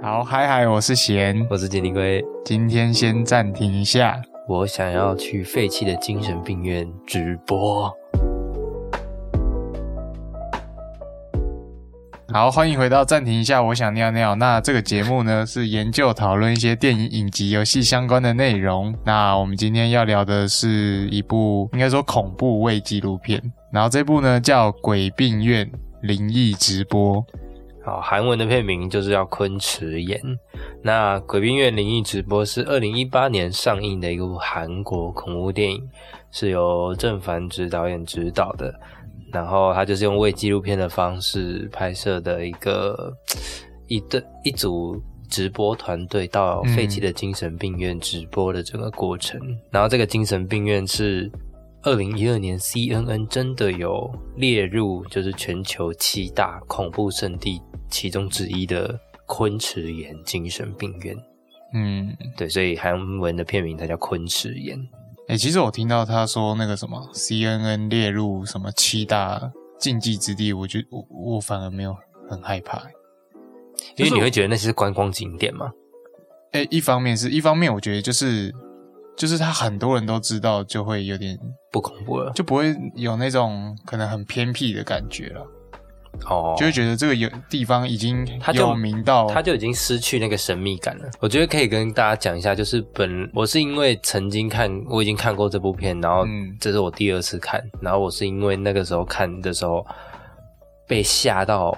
好，嗨嗨，我是贤，我是杰尼龟。今天先暂停一下，我想要去废弃的精神病院直播。好，欢迎回到暂停一下，我想尿尿。那这个节目呢，是研究讨论一些电影、影集、游戏相关的内容。那我们今天要聊的是一部应该说恐怖类纪录片，然后这部呢叫《鬼病院灵异直播》。好，韩文的片名就是要昆池岩。那《鬼病院灵异直播》是二零一八年上映的一部韩国恐怖电影，是由郑凡直导演执导的。然后他就是用为纪录片的方式拍摄的一个一对一组直播团队到废弃的精神病院直播的整个过程。然后这个精神病院是二零一二年 CNN 真的有列入，就是全球七大恐怖圣地其中之一的昆池岩精神病院。嗯，对，所以韩文的片名它叫昆池岩。哎，其实我听到他说那个什么 CNN 列入什么七大禁忌之地，我觉我我反而没有很害怕，因为你会觉得那些是观光景点吗？哎，一方面是一方面，我觉得就是就是他很多人都知道，就会有点不恐怖了，就不会有那种可能很偏僻的感觉了。哦，就会觉得这个有地方已经有名到，他就已经失去那个神秘感了。我觉得可以跟大家讲一下，就是本我是因为曾经看，我已经看过这部片，然后这是我第二次看，然后我是因为那个时候看的时候被吓到，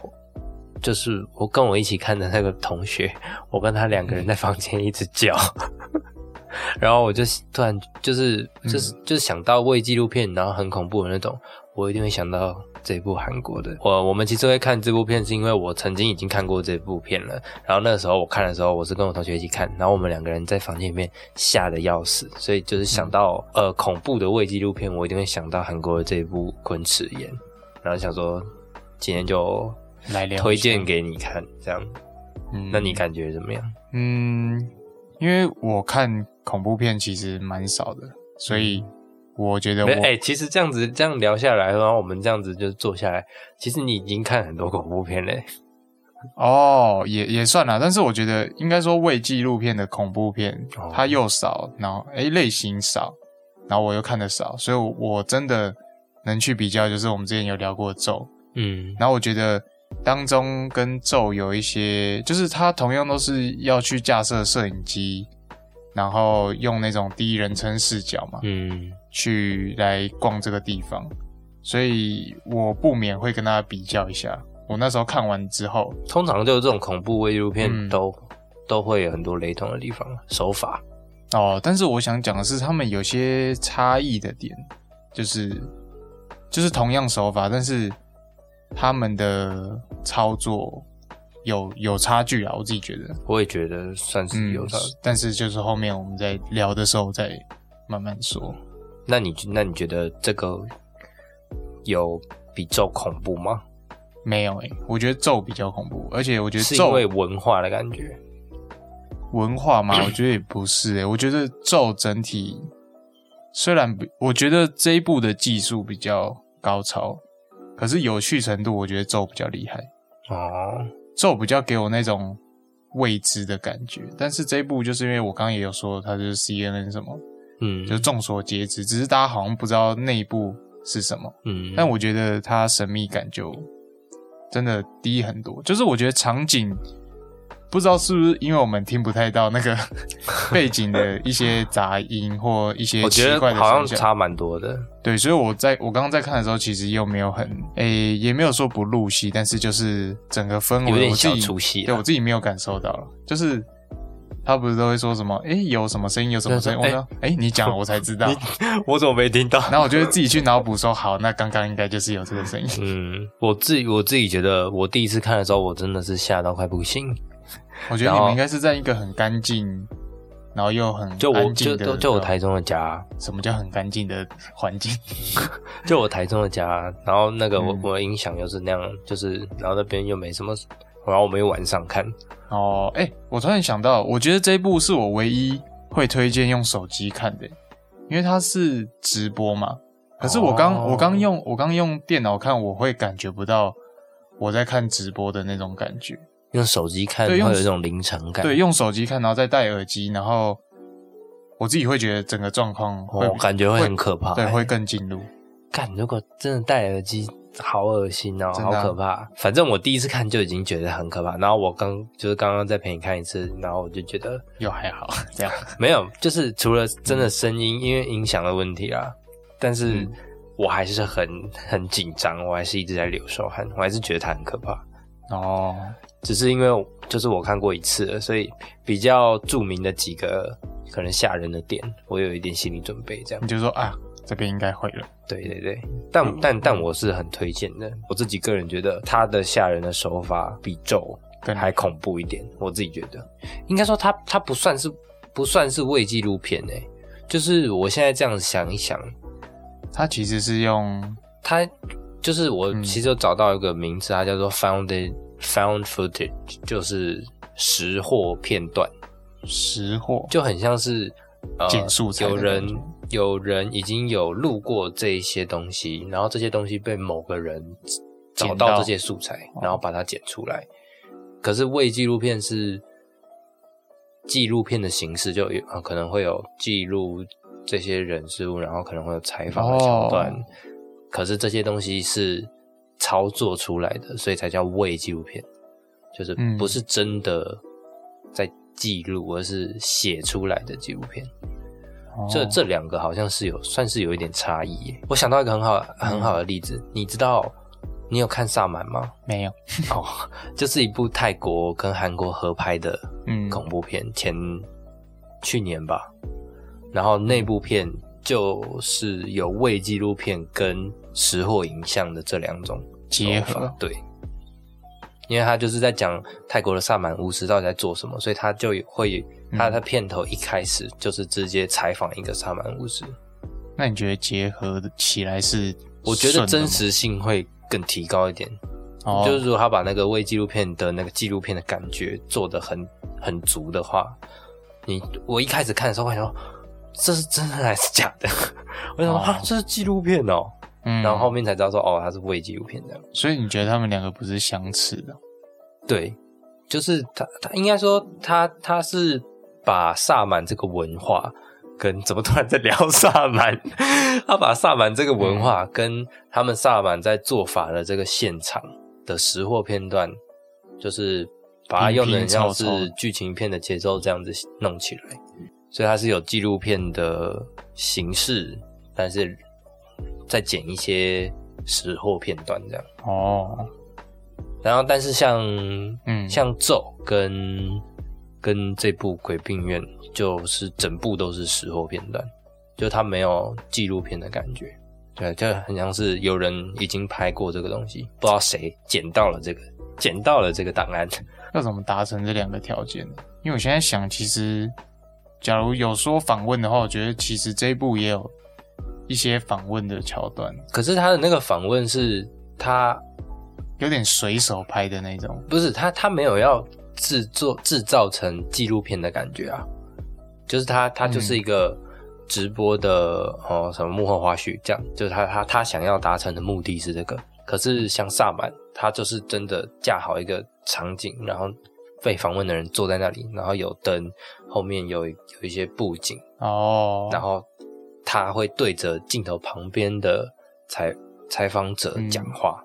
就是我跟我一起看的那个同学，我跟他两个人在房间一直叫，然后我就突然就是就是就是想到为纪录片，然后很恐怖的那种，我一定会想到。这部韩国的，我我们其实会看这部片，是因为我曾经已经看过这部片了。然后那时候我看的时候，我是跟我同学一起看，然后我们两个人在房间里面吓得要死，所以就是想到呃恐怖的未纪录片，我一定会想到韩国的这部《昆池岩》，然后想说今天就来推荐给你看，这样。嗯，那你感觉怎么样？嗯，因为我看恐怖片其实蛮少的，所以。我觉得，哎，其实这样子这样聊下来，然后我们这样子就坐下来，其实你已经看很多恐怖片嘞。哦，也也算了，但是我觉得应该说未纪录片的恐怖片，它又少，然后哎类型少，然后我又看的少，所以我真的能去比较，就是我们之前有聊过咒，嗯，然后我觉得当中跟咒有一些，就是他同样都是要去架设摄影机。然后用那种第一人称视角嘛，嗯，去来逛这个地方，所以我不免会跟大家比较一下。我那时候看完之后，通常就是这种恐怖纪录片都都会有很多雷同的地方，手法哦。但是我想讲的是，他们有些差异的点，就是就是同样手法，但是他们的操作。有有差距啊，我自己觉得，我也觉得算是有差，但是就是后面我们在聊的时候再慢慢说。那你那你觉得这个有比咒恐怖吗？没有诶，我觉得咒比较恐怖，而且我觉得是因为文化的感觉。文化嘛？我觉得也不是诶，我觉得咒整体虽然我觉得这一部的技术比较高超，可是有趣程度，我觉得咒比较厉害哦。咒比较给我那种未知的感觉，但是这一部就是因为我刚刚也有说，它就是 C N N 什么，嗯，就众所皆知，只是大家好像不知道内部是什么，嗯，但我觉得它神秘感就真的低很多，就是我觉得场景。不知道是不是因为我们听不太到那个 背景的一些杂音或一些奇怪的好像差蛮多的。对，所以我在我刚刚在看的时候，其实又没有很诶，也没有说不入戏，但是就是整个氛围有点小出戏。对我自己没有感受到了，就是他不是都会说什么诶，有什么声音，有什么声音？我说诶，你讲我才知道，我怎么没听到？然后我就自己去脑补说，好，那刚刚应该就是有这个声音。嗯，我自己我自己觉得，我第一次看的时候，我真的是吓到快不行。我觉得你们应该是在一个很干净，然后又很就我就就就我台中的家，什么叫很干净的环境？就我台中的家，然后那个我我的音响又是那样，就是然后那边又没什么，然后我们又晚上看。哦，哎，我突然想到，我觉得这一部是我唯一会推荐用手机看的，因为它是直播嘛。可是我刚我刚用我刚用电脑看，我会感觉不到我在看直播的那种感觉。用手机看会有一种临场感。对，用手机看，然后再戴耳机，然后我自己会觉得整个状况会感觉会很可怕，对，会更进入。干，如果真的戴耳机。好恶心哦，好可怕！反正我第一次看就已经觉得很可怕，然后我刚就是刚刚再陪你看一次，然后我就觉得又还好这样。没有，就是除了真的声音因为音响的问题啦，但是我还是很很紧张，我还是一直在流手汗，我还是觉得它很可怕。哦，只是因为就是我看过一次，所以比较著名的几个可能吓人的点，我有一点心理准备。这样你就说啊。这边应该会了，对对对，但但但我是很推荐的，我自己个人觉得他的吓人的手法比咒还恐怖一点，我自己觉得，应该说他他不算是不算是伪纪录片诶，就是我现在这样想一想，他其实是用他就是我其实有找到一个名字，它叫做 found found footage，就是实货片段，实货就很像是。简述有人有人已经有录过这一些东西，然后这些东西被某个人找到这些素材，然后把它剪出来。可是伪纪录片是纪录片的形式，就有可能会有记录这些人事物，然后可能会有采访的桥段。可是这些东西是操作出来的，所以才叫伪纪录片，就是不是真的在。记录，而是写出来的纪录片，这这两个好像是有算是有一点差异。我想到一个很好很好的例子，你知道你有看《萨满》吗？没有 哦，就是一部泰国跟韩国合拍的恐怖片，前去年吧。然后那部片就是有伪纪录片跟实货影像的这两种结合，对。因为他就是在讲泰国的萨满巫师到底在做什么，所以他就会他的片头一开始就是直接采访一个萨满巫师。那你觉得结合起来是？我觉得真实性会更提高一点。哦，就是如果他把那个微纪录片的那个纪录片的感觉做得很很足的话，你我一开始看的时候会说这是真的还是假的？我想说啊，这是纪录片哦。嗯，然后后面才知道说，哦，它是伪纪录片这样。所以你觉得他们两个不是相似的？对，就是他，他应该说他他是把萨满这个文化跟怎么突然在聊萨满？他把萨满这个文化跟他们萨满在做法的这个现场的识货片段，就是把它用的像是剧情片的节奏这样子弄起来，所以它是有纪录片的形式，但是。再剪一些实货片段这样哦，然后但是像嗯像咒跟跟这部鬼病院就是整部都是实货片段，就它没有纪录片的感觉，对，就很像是有人已经拍过这个东西，不知道谁捡到了这个捡到了这个档案，要怎么达成这两个条件呢？因为我现在想，其实假如有说访问的话，我觉得其实这一部也有。一些访问的桥段，可是他的那个访问是他有点随手拍的那种，不是他他没有要制作制造成纪录片的感觉啊，就是他他就是一个直播的哦什么幕后花絮这样，就是他他他想要达成的目的是这个，可是像萨满他就是真的架好一个场景，然后被访问的人坐在那里，然后有灯，后面有有一些布景哦，然后。他会对着镜头旁边的采采访者讲话，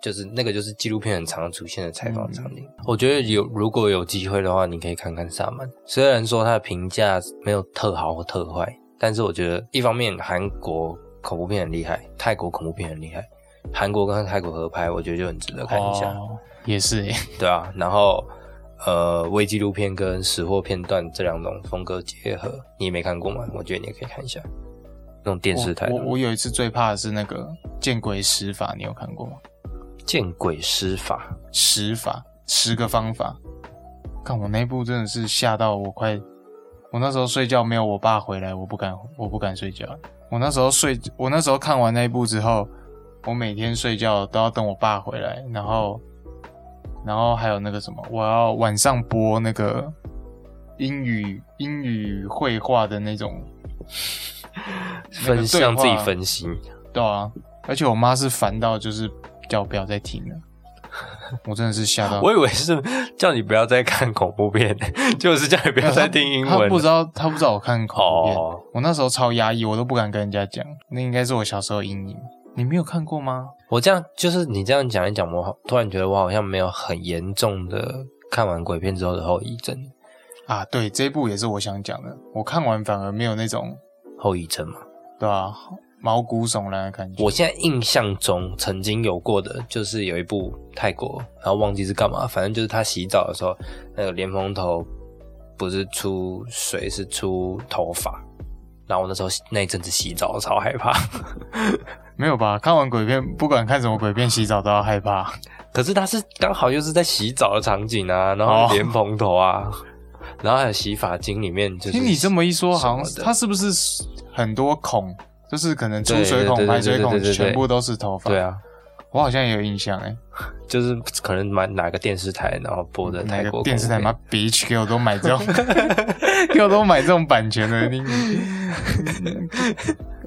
就是那个就是纪录片很常出现的采访场景。我觉得有如果有机会的话，你可以看看萨满。虽然说他的评价没有特好或特坏，但是我觉得一方面韩国恐怖片很厉害，泰国恐怖片很厉害，韩国跟泰国合拍，我觉得就很值得看一下。也是诶，对啊。然后呃，微纪录片跟实货片段这两种风格结合，你也没看过吗？我觉得你也可以看一下。那种电视台，我我有一次最怕的是那个《见鬼施法》，你有看过吗？《见鬼施法》施法十个方法，看我那部真的是吓到我快，我那时候睡觉没有我爸回来，我不敢我不敢睡觉。我那时候睡，我那时候看完那一部之后，我每天睡觉都要等我爸回来，然后然后还有那个什么，我要晚上播那个英语英语绘画的那种。分向自己分析，对啊，而且我妈是烦到就是叫我不要再听了，我真的是吓到。我以为是叫你不要再看恐怖片，就是叫你不要再听英文。他不知道，他不知道我看恐怖片。我那时候超压抑，我都不敢跟人家讲。那应该是我小时候阴影。你没有看过吗？我这样就是你这样讲一讲，我突然觉得我好像没有很严重的看完鬼片之后的后遗症啊。对，这一部也是我想讲的。我看完反而没有那种后遗症嘛，对吧？毛骨悚然的感觉。我现在印象中曾经有过的，就是有一部泰国，然后忘记是干嘛，反正就是他洗澡的时候，那个莲蓬头不是出水，是出头发。然后我那时候那一阵子洗澡超害怕。没有吧？看完鬼片，不管看什么鬼片，洗澡都要害怕。可是他是刚好又是在洗澡的场景啊，然后莲蓬头啊，然后还有洗发精里面，就是。听你这么一说，好像他是不是很多孔？就是可能出水孔、排水孔全部都是头发。对啊，我好像也有印象哎，就是可能买哪个电视台，然后播的泰国电视台，妈逼给我都买这种，给我都买这种版权的。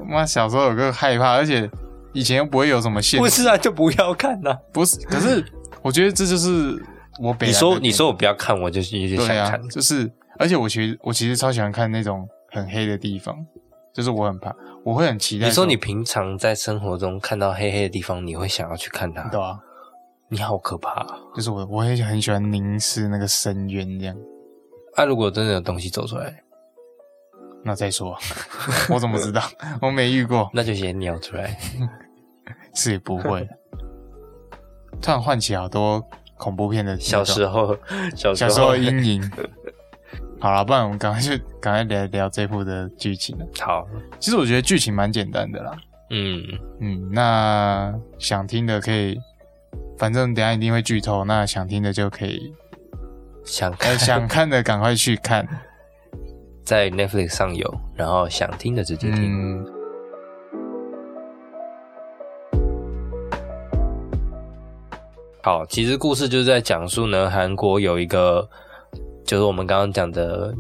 你妈小时候有个害怕，而且以前又不会有什么限制。不是啊，就不要看呐。不是，可是我觉得这就是我。你说你说我不要看，我就一直想看。就是，而且我其实我其实超喜欢看那种很黑的地方。就是我很怕，我会很期待。你说你平常在生活中看到黑黑的地方，你会想要去看它？对啊，你好可怕！就是我，我也很喜欢凝视那个深渊这样。啊如果真的有东西走出来，那再说。我怎么知道？我没遇过。那就先尿出来。是也不会。突然唤起好多恐怖片的小时候，小时候阴影。好了，不然我们赶快就赶快聊聊这部的剧情了。好，其实我觉得剧情蛮简单的啦。嗯嗯，那想听的可以，反正等下一定会剧透，那想听的就可以想看想看的赶快去看，在 Netflix 上有，然后想听的直接听。好，其实故事就是在讲述呢，韩国有一个。就是我们刚刚讲的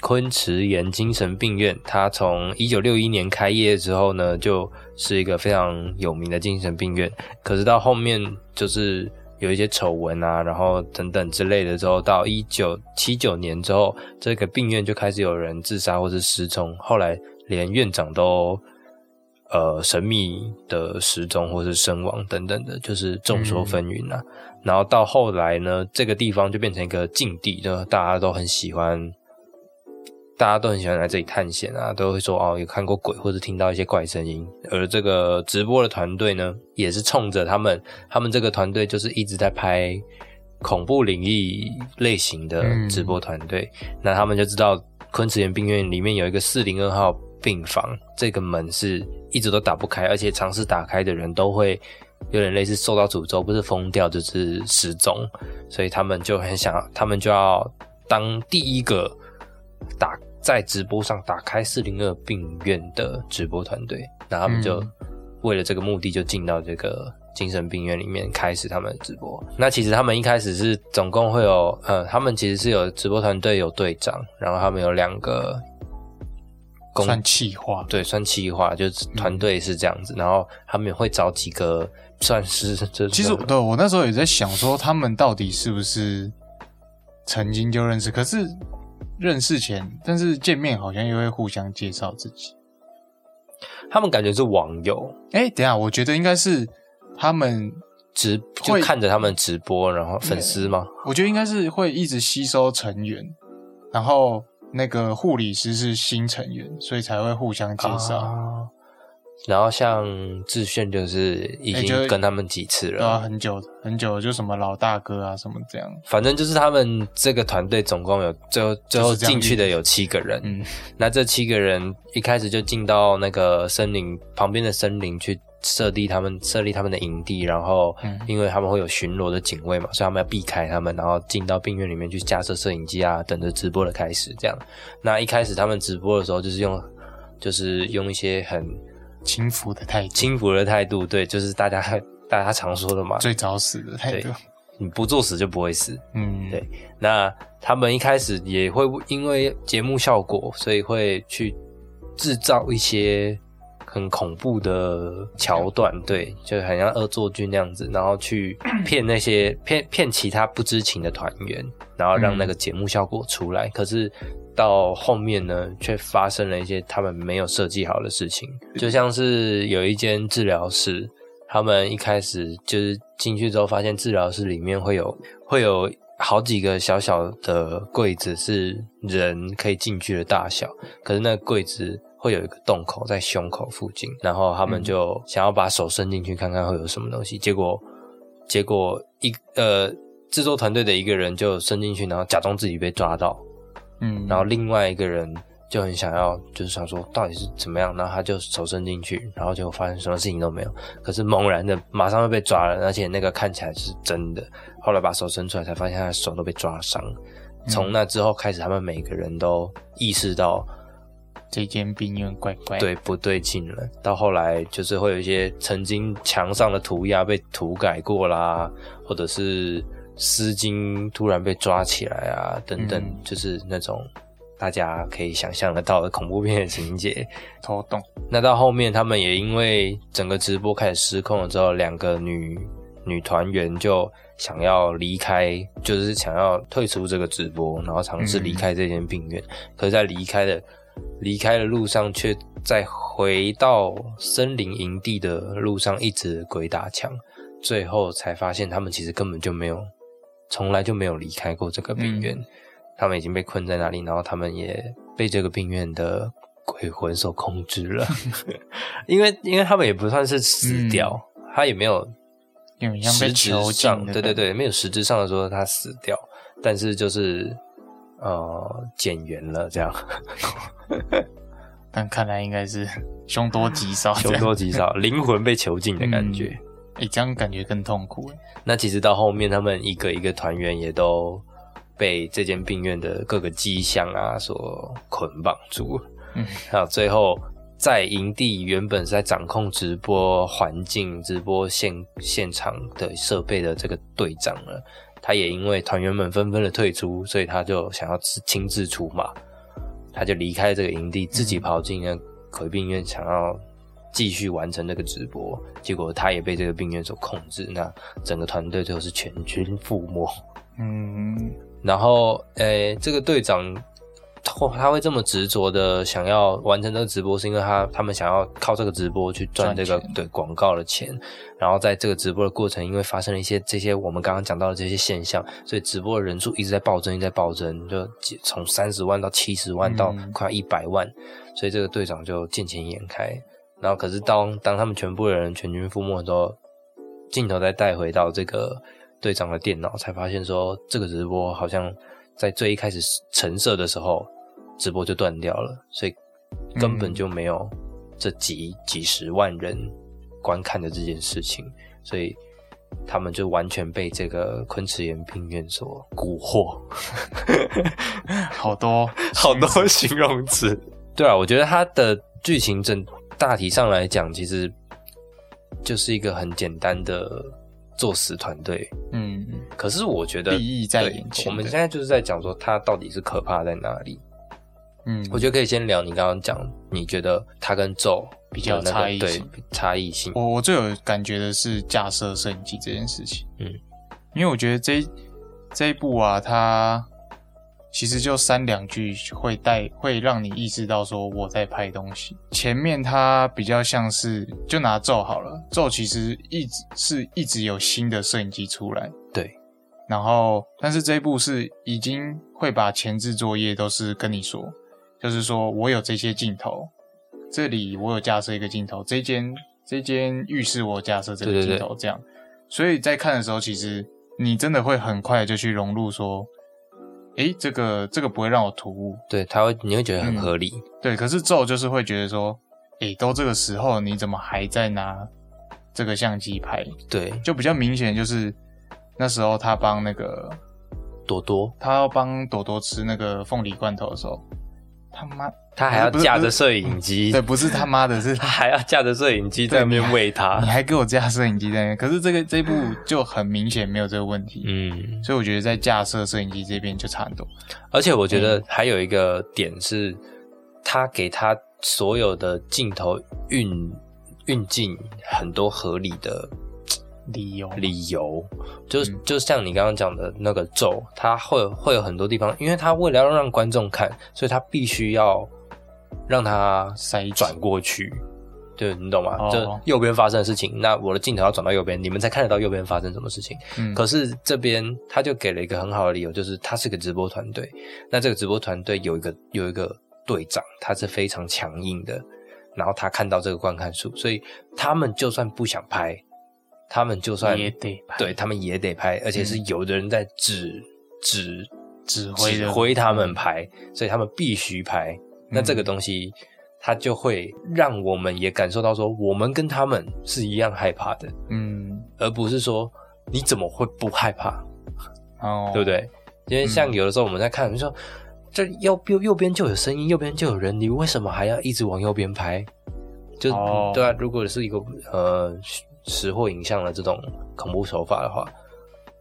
昆池岩精神病院，它从一九六一年开业之后呢，就是一个非常有名的精神病院。可是到后面就是有一些丑闻啊，然后等等之类的之后，到一九七九年之后，这个病院就开始有人自杀或是失踪，后来连院长都呃神秘的失踪或是身亡等等的，就是众说纷纭啊。然后到后来呢，这个地方就变成一个禁地，就大家都很喜欢，大家都很喜欢来这里探险啊，都会说哦，有看过鬼或者听到一些怪声音。而这个直播的团队呢，也是冲着他们，他们这个团队就是一直在拍恐怖灵异类型的直播团队。那他们就知道昆池岩病院里面有一个四零二号病房，这个门是一直都打不开，而且尝试打开的人都会。有点类似受到诅咒，不是疯掉就是失踪，所以他们就很想，他们就要当第一个打在直播上打开四零二病院的直播团队。那他们就为了这个目的，就进到这个精神病院里面开始他们的直播。那其实他们一开始是总共会有，呃，他们其实是有直播团队有队长，然后他们有两个算气化，对，算气化，就是团队是这样子，然后他们会找几个。算是这，其实对我那时候也在想说，他们到底是不是曾经就认识？可是认识前，但是见面好像又会互相介绍自己。他们感觉是网友。哎，等下，我觉得应该是他们直就看着他们直播，然后粉丝吗？我觉得应该是会一直吸收成员，然后那个护理师是新成员，所以才会互相介绍。然后像志炫就是已经跟他们几次了，对啊，很久很久，就什么老大哥啊什么这样。反正就是他们这个团队总共有最后最后进去的有七个人，嗯，那这七个人一开始就进到那个森林旁边的森林去设立他们设立他们的营地，然后因为他们会有巡逻的警卫嘛，所以他们要避开他们，然后进到病院里面去架设摄影机啊，等着直播的开始这样。那一开始他们直播的时候就是用就是用一些很。轻浮的态度，轻浮的态度，对，就是大家 大家常说的嘛，最早死的态度，你不作死就不会死，嗯，对。那他们一开始也会因为节目效果，所以会去制造一些很恐怖的桥段，对，就很像恶作剧那样子，然后去 骗那些骗骗其他不知情的团员，然后让那个节目效果出来。可是到后面呢，却发生了一些他们没有设计好的事情，就像是有一间治疗室，他们一开始就是进去之后，发现治疗室里面会有会有。好几个小小的柜子是人可以进去的大小，可是那个柜子会有一个洞口在胸口附近，然后他们就想要把手伸进去看看会有什么东西，结果结果一呃制作团队的一个人就伸进去，然后假装自己被抓到，嗯，然后另外一个人。就很想要，就是想说到底是怎么样，然后他就手伸进去，然后就发现什么事情都没有。可是猛然的，马上就被抓了，而且那个看起来是真的。后来把手伸出来，才发现他的手都被抓伤。从那之后开始，他们每个人都意识到这间病院怪怪，对不对劲了。到后来，就是会有一些曾经墙上的涂鸦被涂改过啦，或者是丝巾突然被抓起来啊，等等，就是那种。大家可以想象得到的恐怖片的情节，偷动。那到后面，他们也因为整个直播开始失控了之后，两个女女团员就想要离开，就是想要退出这个直播，然后尝试离开这间病院。可是，在离开的离开的路上，却在回到森林营地的路上一直鬼打墙，最后才发现他们其实根本就没有，从来就没有离开过这个病院。他们已经被困在那里，然后他们也被这个病院的鬼魂所控制了。因为，因为他们也不算是死掉，他也没有实质上，对对对，没有实质上的说他死掉，但是就是呃减员了这样。但看来应该是凶多吉少，凶多吉少，灵魂被囚禁的感觉。哎，这样感觉更痛苦哎。那其实到后面，他们一个一个团员也都。被这间病院的各个迹象啊所捆绑住，嗯，好，最后在营地原本是在掌控直播环境、直播现现场的设备的这个队长呢，他也因为团员们纷纷的退出，所以他就想要自亲自出马，他就离开这个营地，自己跑进那鬼病院，想要继续完成这个直播，结果他也被这个病院所控制，那整个团队最后是全军覆没，嗯。然后，诶，这个队长，他他会这么执着的想要完成这个直播，是因为他他们想要靠这个直播去赚这个对广告的钱。然后在这个直播的过程，因为发生了一些这些我们刚刚讲到的这些现象，所以直播的人数一直在暴增，一直在暴增，就从三十万到七十万到快一百万，所以这个队长就见钱眼开。然后，可是当当他们全部的人全军覆没的时候，镜头再带回到这个。队长的电脑才发现说，这个直播好像在最一开始成色的时候，直播就断掉了，所以根本就没有这几几十万人观看的这件事情，所以他们就完全被这个昆池岩病院所蛊惑。好多 好多形容词，对啊，我觉得它的剧情整大体上来讲，其实就是一个很简单的。作死团队，嗯，可是我觉得，在眼前。我们现在就是在讲说，它到底是可怕在哪里？嗯，我觉得可以先聊你刚刚讲，你觉得它跟咒比较差异性，差异性。我我最有感觉的是架设摄影机这件事情，嗯，因为我觉得这这一部啊，它。其实就三两句会带，会让你意识到说我在拍东西。前面它比较像是，就拿咒好了，咒其实一直是一直有新的摄影机出来。对。然后，但是这一部是已经会把前置作业都是跟你说，就是说我有这些镜头，这里我有架设一个镜头，这间这间浴室我架设这个镜头，这样。所以在看的时候，其实你真的会很快就去融入说。诶，这个这个不会让我突兀，对他会你会觉得很合理，对。可是咒就是会觉得说，诶，都这个时候你怎么还在拿这个相机拍？对，就比较明显就是那时候他帮那个朵朵，他要帮朵朵吃那个凤梨罐头的时候。他妈，他还要架着摄影机，对，不是他妈的，是他 还要架着摄影机在那边喂他，你还给我架摄影机在那边，可是这个这一部就很明显没有这个问题，嗯，所以我觉得在架设摄影机这边就差很多，而且我觉得还有一个点是，他给他所有的镜头运运镜很多合理的理由，理由就就像你刚刚讲的那个咒，它会会有很多地方，因为它为了要让观众看，所以它必须要让它塞转过去。对你懂吗？就右边发生的事情，那我的镜头要转到右边，你们才看得到右边发生什么事情。嗯，可是这边他就给了一个很好的理由，就是他是个直播团队。那这个直播团队有一个有一个队长，他是非常强硬的。然后他看到这个观看数，所以他们就算不想拍，他们就算也得拍，对他们也得拍，而且是有的人在指指指挥指挥他们拍，所以他们必须拍。那这个东西。它就会让我们也感受到说，我们跟他们是一样害怕的，嗯，而不是说你怎么会不害怕，哦，对不对？因为像有的时候我们在看，你说这右右右边就有声音，右边就有人，你为什么还要一直往右边拍？就对啊，如果是一个呃实货影像的这种恐怖手法的话，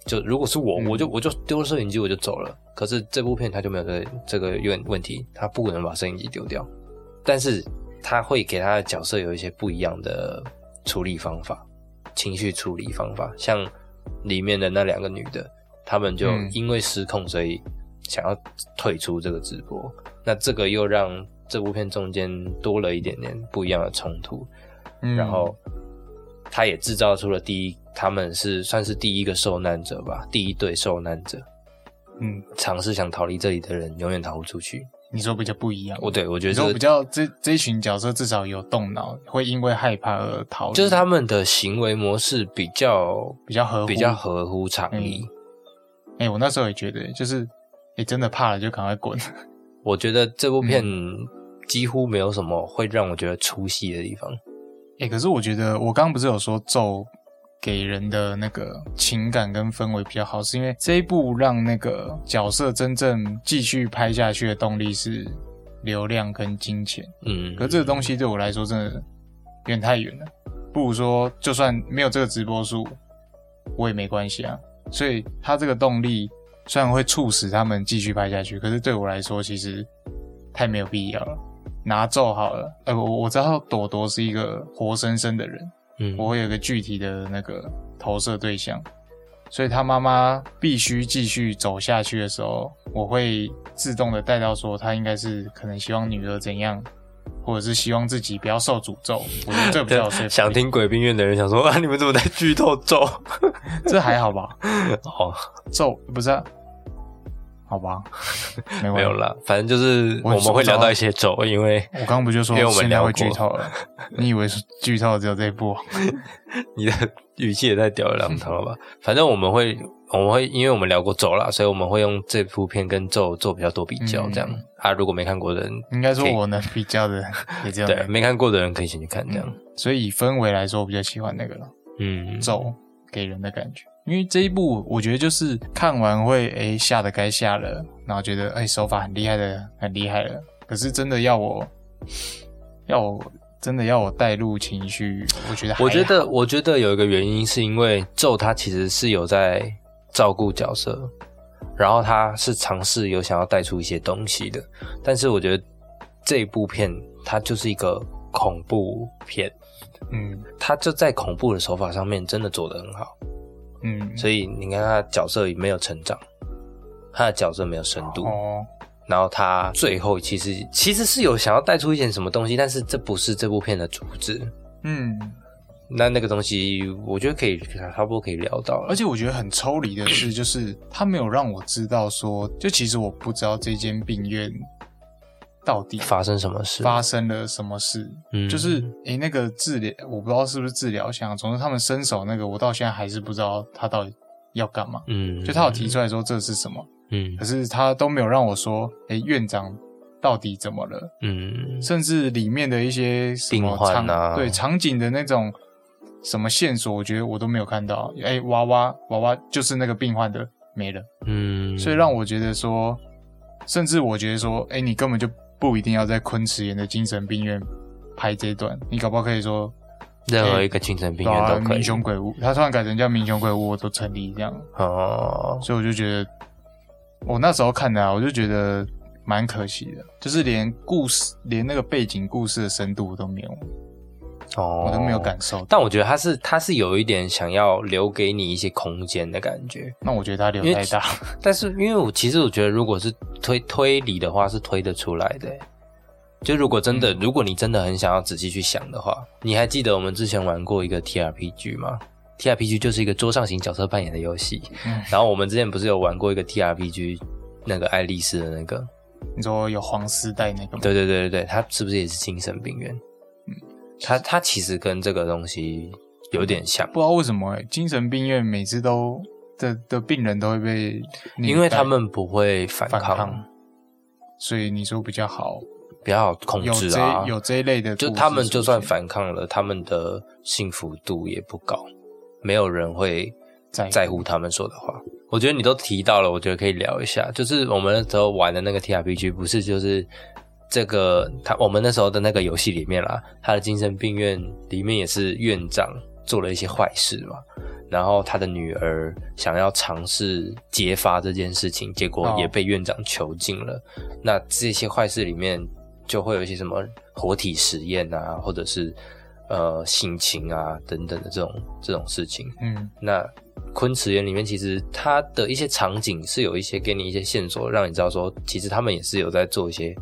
就如果是我，我就我就丢了摄影机我就走了。可是这部片它就没有这这个问问题，它不可能把摄影机丢掉。但是他会给他的角色有一些不一样的处理方法，情绪处理方法。像里面的那两个女的，她们就因为失控，所以想要退出这个直播。那这个又让这部片中间多了一点点不一样的冲突。然后他也制造出了第一，他们是算是第一个受难者吧，第一对受难者。嗯，尝试想逃离这里的人，永远逃不出去。你说比较不一样，我，对，我觉得说比较这这一群角色至少有动脑，会因为害怕而逃，就是他们的行为模式比较比较合比较合乎常理。哎，我那时候也觉得，就是你真的怕了就赶快滚。我觉得这部片几乎没有什么会让我觉得出戏的地方。哎，可是我觉得我刚刚不是有说咒。给人的那个情感跟氛围比较好，是因为这一部让那个角色真正继续拍下去的动力是流量跟金钱。嗯，可这个东西对我来说真的有点太远了。不如说，就算没有这个直播数，我也没关系啊。所以他这个动力虽然会促使他们继续拍下去，可是对我来说其实太没有必要了。拿咒好了，呃，我我知道朵朵是一个活生生的人。我会有个具体的那个投射对象，所以他妈妈必须继续走下去的时候，我会自动的带到说他应该是可能希望女儿怎样，或者是希望自己不要受诅咒。我觉得这比较 想听鬼病院的人想说啊，你们怎么在剧透咒？这还好吧？哦，咒不是。好吧，没有了，反正就是我们会聊到一些咒，因为我刚刚不就说，因为我们聊会剧透了，你以为是剧透只有这一部？你的语气也太吊儿郎当了吧？反正我们会，我们会，因为我们聊过咒了，所以我们会用这部片跟咒做比较多比较，这样啊。如果没看过的人，应该说我能比较的也这样，对，没看过的人可以先去看这样。所以以氛围来说，我比较喜欢那个了，嗯，咒给人的感觉。因为这一部，我觉得就是看完会哎吓得该吓了，然后觉得哎手法很厉害的很厉害了。可是真的要我，要我真的要我带入情绪，我觉得我觉得我觉得有一个原因是因为咒他其实是有在照顾角色，然后他是尝试有想要带出一些东西的。但是我觉得这一部片它就是一个恐怖片，嗯，他就在恐怖的手法上面真的做得很好。嗯，所以你看他角色没有成长，他的角色没有深度，哦，然后他最后其实其实是有想要带出一点什么东西，但是这不是这部片的主旨。嗯，那那个东西我觉得可以差不多可以聊到了。而且我觉得很抽离的是，就是他没有让我知道说，就其实我不知道这间病院。到底发生什么事？发生了什么事？嗯，就是诶，那个治疗，我不知道是不是治疗箱。总之，他们伸手那个，我到现在还是不知道他到底要干嘛。嗯，就他有提出来说这是什么，嗯，可是他都没有让我说，诶，院长到底怎么了？嗯，甚至里面的一些什么场对场景的那种什么线索，我觉得我都没有看到。诶，娃娃娃娃就是那个病患的没了。嗯，所以让我觉得说，甚至我觉得说，诶，你根本就。不一定要在昆池岩的精神病院拍这段，你搞不好可以说任何一个精神病院都可以。民雄鬼屋，他突然改成叫民雄鬼屋，我都成立这样。哦，所以我就觉得，我那时候看的，啊我就觉得蛮可惜的，就是连故事、连那个背景故事的深度都没有，哦，我都没有感受。但我觉得他是他是有一点想要留给你一些空间的感觉。那我觉得他留太大。但是因为我其实我觉得，如果是推推理的话，是推得出来的。就如果真的，如果你真的很想要仔细去想的话，你还记得我们之前玩过一个 T R P G 吗？T R P G 就是一个桌上型角色扮演的游戏。然后我们之前不是有玩过一个 T R P G，那个爱丽丝的那个。你说有黄丝带那个？对对对对对，他是不是也是精神病院？嗯，他他其实跟这个东西有点像，不知道为什么精神病院每次都的的病人都会被，因为他们不会反抗，所以你说比较好，比较好控制啊。有这一类的，就他们就算反抗了，他们的幸福度也不高，没有人会在乎他们说的话。我觉得你都提到了，我觉得可以聊一下。就是我们那时候玩的那个 T R P G，不是就是这个他我们那时候的那个游戏里面啦，他的精神病院里面也是院长做了一些坏事嘛，然后他的女儿想要尝试揭发这件事情，结果也被院长囚禁了。那这些坏事里面就会有一些什么活体实验啊，或者是呃性情啊等等的这种这种事情。嗯，那。昆池园里面，其实它的一些场景是有一些给你一些线索，让你知道说，其实他们也是有在做一些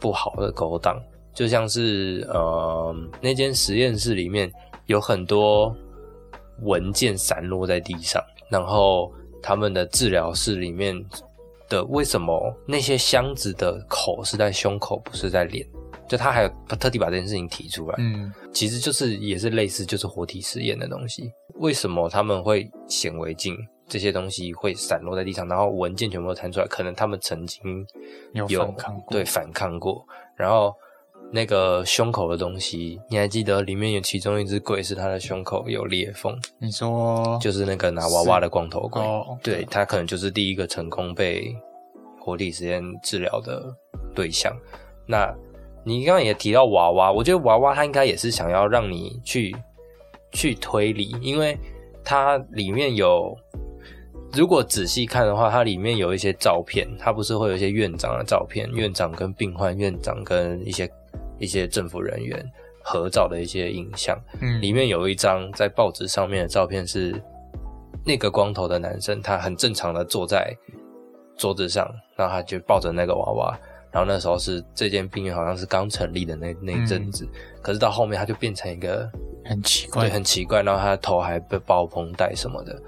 不好的勾当，就像是呃，那间实验室里面有很多文件散落在地上，然后他们的治疗室里面的为什么那些箱子的口是在胸口，不是在脸？就他还有特地把这件事情提出来，嗯，其实就是也是类似就是活体实验的东西。为什么他们会显微镜这些东西会散落在地上，然后文件全部都弹出来？可能他们曾经有反抗过，对反抗过。然后那个胸口的东西，你还记得里面有其中一只鬼是他的胸口有裂缝？你说就是那个拿娃娃的光头鬼，对他可能就是第一个成功被活体实验治疗的对象。那你刚刚也提到娃娃，我觉得娃娃它应该也是想要让你去去推理，因为它里面有，如果仔细看的话，它里面有一些照片，它不是会有一些院长的照片，院长跟病患、院长跟一些一些政府人员合照的一些影像，嗯，里面有一张在报纸上面的照片是那个光头的男生，他很正常的坐在桌子上，然后他就抱着那个娃娃。然后那时候是这间病院好像是刚成立的那那一阵子，可是到后面他就变成一个很奇怪，对，很奇怪。然后他的头还被包绷带什么的，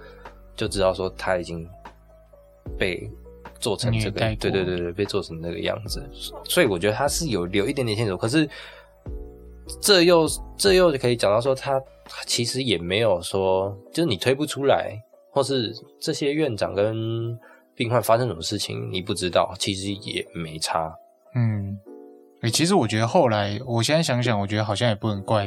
就知道说他已经被做成这个，对对对对，被做成那个样子。所以我觉得他是有留一点点线索，可是这又这又可以讲到说他其实也没有说，就是你推不出来，或是这些院长跟。病患发生什么事情你不知道，其实也没差。嗯，诶，其实我觉得后来，我现在想想，我觉得好像也不能怪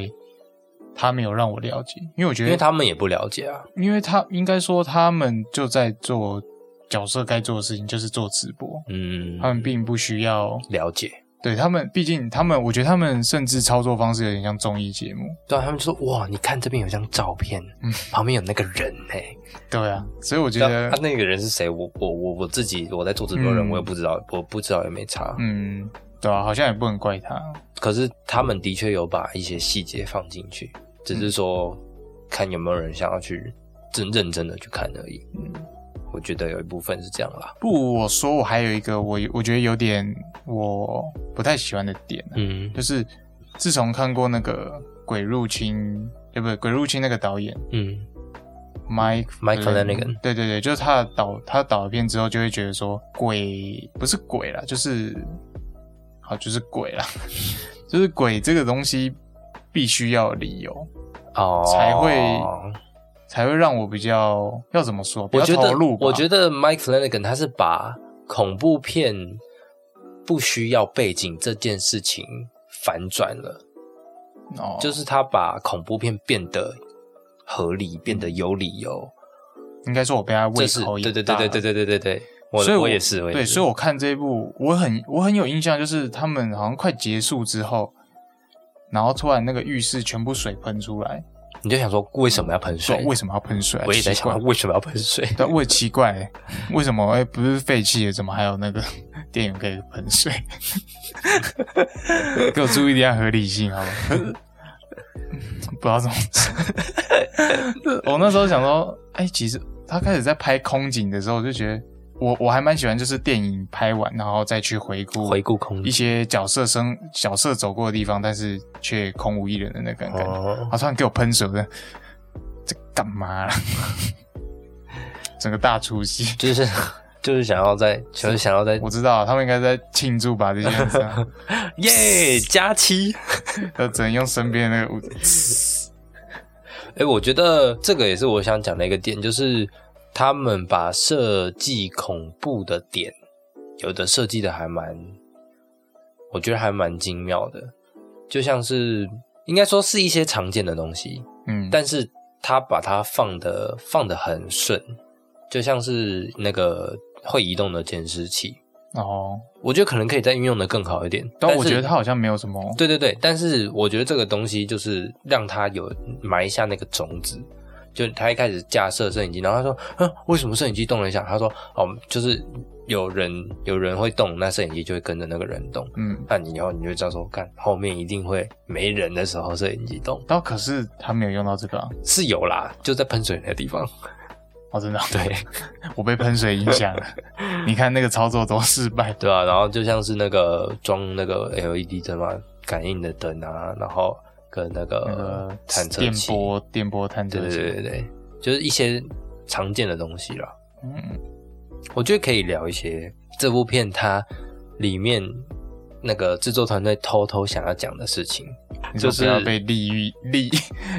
他没有让我了解，因为我觉得，因为他们也不了解啊。因为他应该说，他们就在做角色该做的事情，就是做直播。嗯，他们并不需要了解。对他们，毕竟他们，我觉得他们甚至操作方式有点像综艺节目。对啊，他们就说：“哇，你看这边有张照片，嗯，旁边有那个人哎。”对啊，所以我觉得他那个人是谁？我我我我自己我在做直播的人，我也不知道，我不知道也没查。嗯，对啊，好像也不能怪他。可是他们的确有把一些细节放进去，只是说看有没有人想要去真认真的去看而已。嗯。我觉得有一部分是这样啦。不，我说我还有一个我我觉得有点我不太喜欢的点，嗯，就是自从看过那个《鬼入侵》，对不对？《鬼入侵》那个导演，嗯，Mike Mike Flanagan，对对对，就是他导他导片之后，就会觉得说鬼不是鬼啦，就是好就是鬼啦，就是鬼这个东西必须要理由哦才会。才会让我比较要怎么说？我觉得，我觉得 Mike Flanagan 他是把恐怖片不需要背景这件事情反转了，哦，就是他把恐怖片变得合理，变得有理由。应该说，我被他胃口对对对对对对对对对，所以我也是，对，所以我看这一部，我很我很有印象，就是他们好像快结束之后，然后突然那个浴室全部水喷出来。你就想说为什么要喷水？为什么要喷水？我也在想为什么要喷水？但我也奇怪，为什么？哎，不是废弃的，怎么还有那个 电源可以喷水，给我注意一点合理性好吗？不知道怎么，我那时候想说，哎，其实他开始在拍空景的时候，我就觉得我我还蛮喜欢，就是电影拍完然后再去回顾回顾空一些角色生角色走过的地方，但是却空无一人的那个感觉。他突然给我喷水的，这干嘛？整个大出戏就是。就是想要在，就是想要在，我知道他们应该在庆祝吧这件事，耶，加七，他只能用身边那个。哎，我觉得这个也是我想讲的一个点，就是他们把设计恐怖的点，有的设计的还蛮，我觉得还蛮精妙的，就像是应该说是一些常见的东西，嗯，但是他把它放的放的很顺，就像是那个。会移动的监视器哦，我觉得可能可以再运用的更好一点。但我觉得它好像没有什么。对对对，但是我觉得这个东西就是让它有埋下那个种子。就他一开始架设摄影机，然后他说：“嗯，为什么摄影机动了一下？”他说：“哦，就是有人有人会动，那摄影机就会跟着那个人动。嗯，那你以后你就知道说，看后面一定会没人的时候，摄影机动。但可是他没有用到这个，是有啦，就在喷水那个地方。”哦，真的，对 我被喷水影响了。你看那个操作多失败，对啊，然后就像是那个装那个 LED 灯嘛，感应的灯啊，然后跟那个探测器、电波、电波探测器，对对对，就是一些常见的东西了。嗯，我觉得可以聊一些这部片它里面那个制作团队偷偷想要讲的事情。就是要被利益 利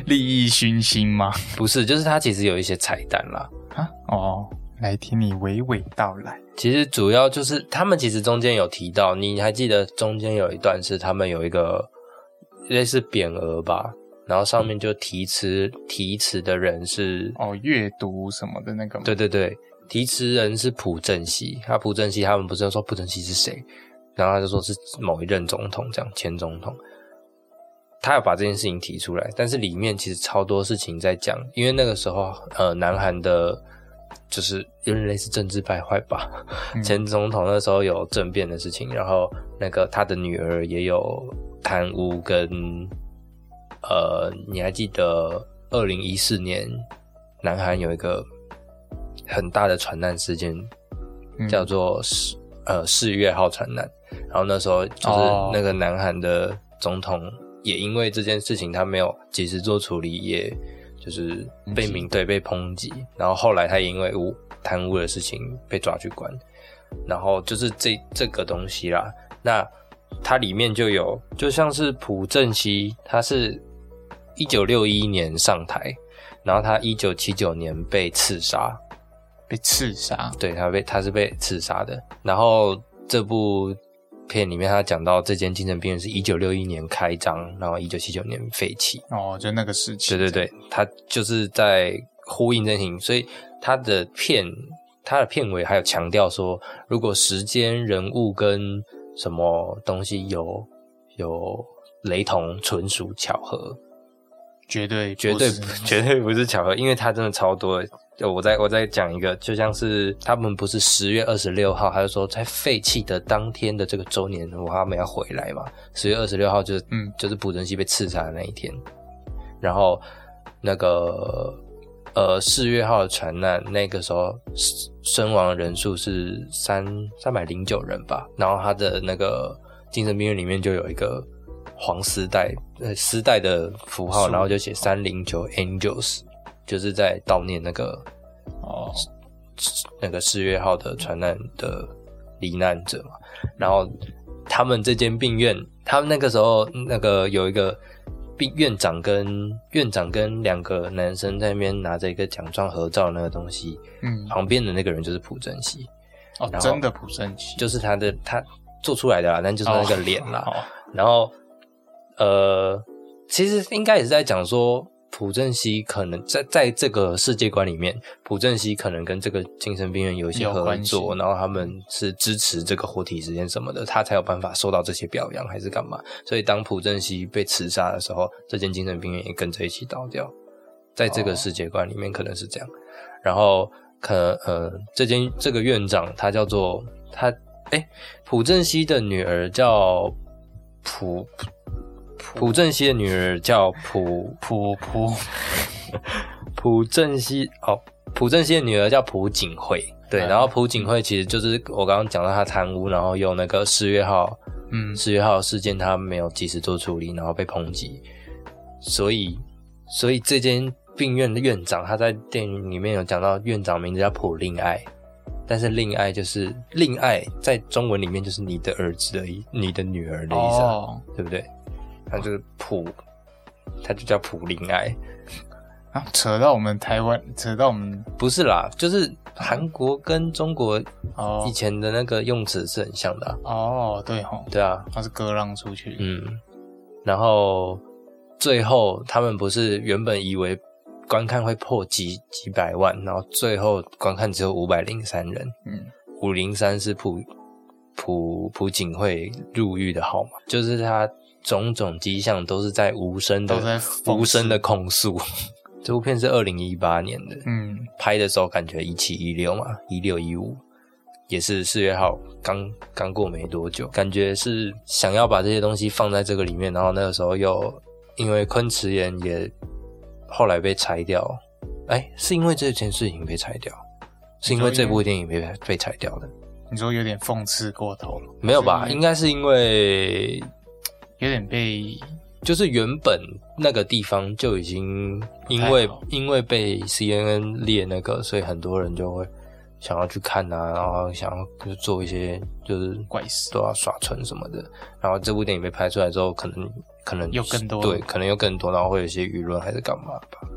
利益熏心吗？不是，就是它其实有一些彩蛋啦。啊哦，来听你娓娓道来。其实主要就是他们其实中间有提到，你还记得中间有一段是他们有一个类似匾额吧？然后上面就题词题词的人是哦阅读什么的那个。对对对，题词人是朴正熙。他朴正熙他们不是说朴正熙是谁？然后他就说是某一任总统，这样前总统。他要把这件事情提出来，但是里面其实超多事情在讲，因为那个时候，呃，南韩的，就是有点类似政治败坏吧。前总统那时候有政变的事情，然后那个他的女儿也有贪污跟，呃，你还记得二零一四年南韩有一个很大的船难事件，叫做四呃四月号船难，然后那时候就是那个南韩的总统。也因为这件事情，他没有及时做处理，也就是被民对被抨击。然后后来他也因为污贪污的事情被抓去关。然后就是这这个东西啦，那它里面就有，就像是朴正熙，他是一九六一年上台，然后他一九七九年被刺杀，被刺杀，对他被他是被刺杀的。然后这部。片里面他讲到这间精神病院是一九六一年开张，然后一九七九年废弃。哦，就那个时期。对对对，他就是在呼应这情，所以他的片他的片尾还有强调说，如果时间、人物跟什么东西有有雷同，纯属巧合，绝对绝对绝对不是巧合，因为他真的超多。就我再我再讲一个，就像是他们不是十月二十六号，他就说在废弃的当天的这个周年，我他们要回来嘛。十月二十六号就是嗯，就是朴正熙被刺杀的那一天。然后那个呃四月号的船难，那个时候身亡的人数是三三百零九人吧。然后他的那个精神病院里面就有一个黄丝带呃丝带的符号，然后就写三零九 angels。就是在悼念那个哦，那个四月号的船难的罹难者嘛。然后他们这间病院，他们那个时候那个有一个病院长跟院长跟两个男生在那边拿着一个奖状合照那个东西，嗯，旁边的那个人就是朴正熙哦，真的朴正熙，就是他的他做出来的啦，但就是那个脸啦。然后呃，其实应该也是在讲说。朴正熙可能在在这个世界观里面，朴正熙可能跟这个精神病院有一些合作，然后他们是支持这个活体实验什么的，他才有办法受到这些表扬还是干嘛？所以当朴正熙被刺杀的时候，这间精神病院也跟着一起倒掉。在这个世界观里面可能是这样，然后可呃，这间这个院长他叫做他哎，朴正熙的女儿叫朴朴正熙的女儿叫朴朴朴朴正熙哦，朴正熙的女儿叫朴槿惠。对，然后朴槿惠其实就是我刚刚讲到她贪污，然后用那个四月号，嗯，四月号事件她没有及时做处理，然后被抨击，所以，所以这间病院的院长他在电影里面有讲到院长名字叫朴令爱，但是令爱就是令爱在中文里面就是你的儿子的，你的女儿的意思，对不对？他就是普，他就叫朴令爱。扯到我们台湾，扯到我们不是啦，就是韩国跟中国以前的那个用词是很像的哦，对吼，对啊，他是割让出去，嗯，然后最后他们不是原本以为观看会破几几百万，然后最后观看只有五百零三人，嗯，五零三是普朴朴槿惠入狱的号码，就是他种种迹象都是在无声的无声的控诉。这部片是二零一八年的，嗯，拍的时候感觉一七一六嘛，一六一五，也是四月号刚刚过没多久，感觉是想要把这些东西放在这个里面，然后那个时候又因为昆池岩也后来被拆掉，哎，是因为这件事情被拆掉，是因为这部电影被被拆掉的？你说有点讽刺过头了？没有吧？应该是因为有点被。就是原本那个地方就已经因为因为被 CNN 列那个，所以很多人就会想要去看啊，然后想要就做一些就是怪事，都要耍存什么的。然后这部电影被拍出来之后，可能可能有更多，对，可能有更多，然后会有一些舆论还是干嘛吧。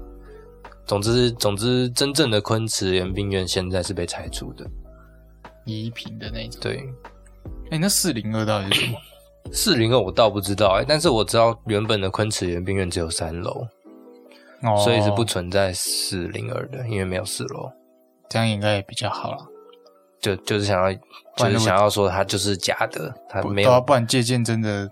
总之，总之，真正的昆池岩病院现在是被拆除的，一品的那种。对，哎，那四零二到底是什么？四零二我倒不知道哎，但是我知道原本的昆池园病院只有三楼，哦所以是不存在四零二的，因为没有四楼，这样应该也比较好了。就就是想要，就是想要说它就是假的，它没有，不然借鉴真的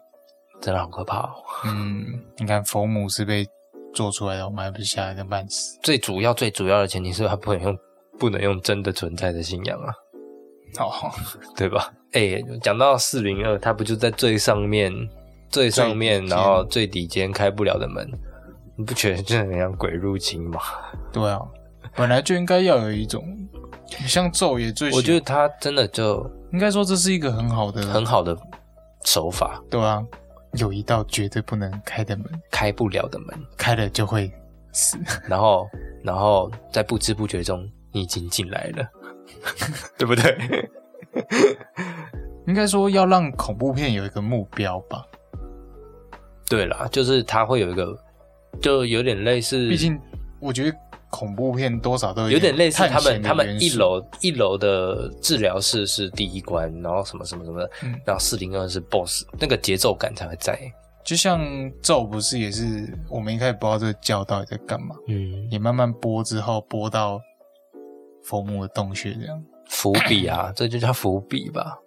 真的好可怕。哦 嗯，你看佛母是被做出来的，我们还不是吓得半死。最主要最主要的前提是它不能用不能用真的存在的信仰啊。哦，对吧？哎，讲到四零二，它不就在最上面、最上面，然后最底间开不了的门，你不觉得就很像鬼入侵吗？对啊，本来就应该要有一种像咒也最，我觉得他真的就应该说这是一个很好的、很好的手法。对啊，有一道绝对不能开的门，开不了的门，开了就会死。然后，然后在不知不觉中，你已经进来了。对不对？应该说要让恐怖片有一个目标吧。对啦，就是它会有一个，就有点类似。毕竟我觉得恐怖片多少都有点类似。他们他们一楼一楼的治疗室是第一关，然后什么什么什么，然后四零二是 BOSS，那个节奏感才会在。就像咒不是也是我们一开始不知道这个教到底在干嘛，嗯，你慢慢播之后播到。佛母的洞穴，这样伏笔啊，这就叫伏笔吧，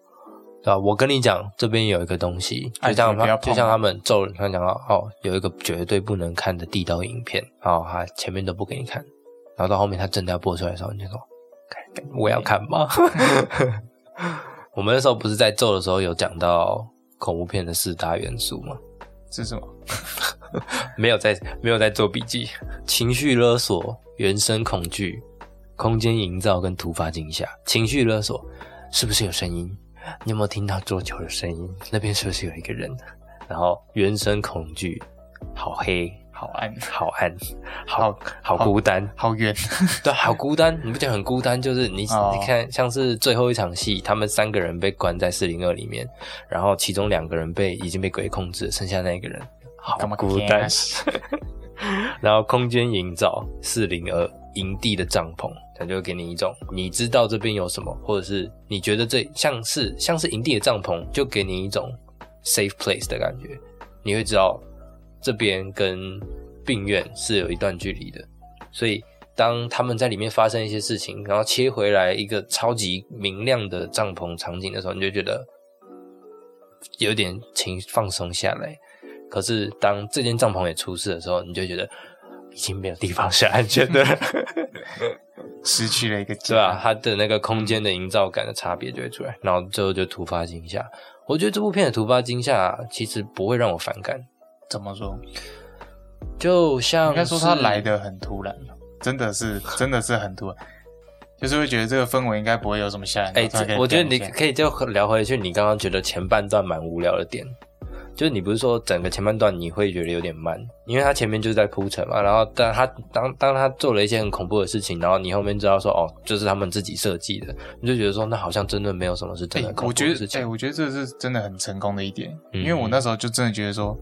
对吧？我跟你讲，这边有一个东西，就像他，就像他们咒人，他讲到哦，有一个绝对不能看的地道影片，哦，他前面都不给你看，然后到后面他真的要播出来的时候，你就说，我要看吗？我们那时候不是在咒的时候有讲到恐怖片的四大元素吗？是什么？没有在，没有在做笔记，情绪勒索、原生恐惧。空间营造跟突发惊吓，情绪勒索，是不是有声音？你有没有听到桌球的声音？那边是不是有一个人？然后原生恐惧，好黑，好暗，好暗，好好孤单，好远，对，好孤单。你不觉得很孤单？就是你，你看，像是最后一场戏，他们三个人被关在四零二里面，然后其中两个人被已经被鬼控制，剩下那一个人好孤单。然后空间营造四零二营地的帐篷。他就会给你一种，你知道这边有什么，或者是你觉得这像是像是营地的帐篷，就给你一种 safe place 的感觉。你会知道这边跟病院是有一段距离的，所以当他们在里面发生一些事情，然后切回来一个超级明亮的帐篷场景的时候，你就觉得有点情放松下来。可是当这间帐篷也出事的时候，你就觉得经没有地方是安全的，失去了一个对吧？它的那个空间的营造感的差别就会出来，然后最后就突发惊吓。我觉得这部片的突发惊吓其实不会让我反感。怎么说？就像应该说它来的很突然，真的是真的是很突然，就是会觉得这个氛围应该不会有什么吓人。哎，我觉得你可以就聊回去，你刚刚觉得前半段蛮无聊的点。就是你不是说整个前半段你会觉得有点慢，因为他前面就是在铺陈嘛，然后但他当当他做了一些很恐怖的事情，然后你后面知道说哦，就是他们自己设计的，你就觉得说那好像真的没有什么是真的恐怖的事情。哎，我觉得这是真的很成功的一点，因为我那时候就真的觉得说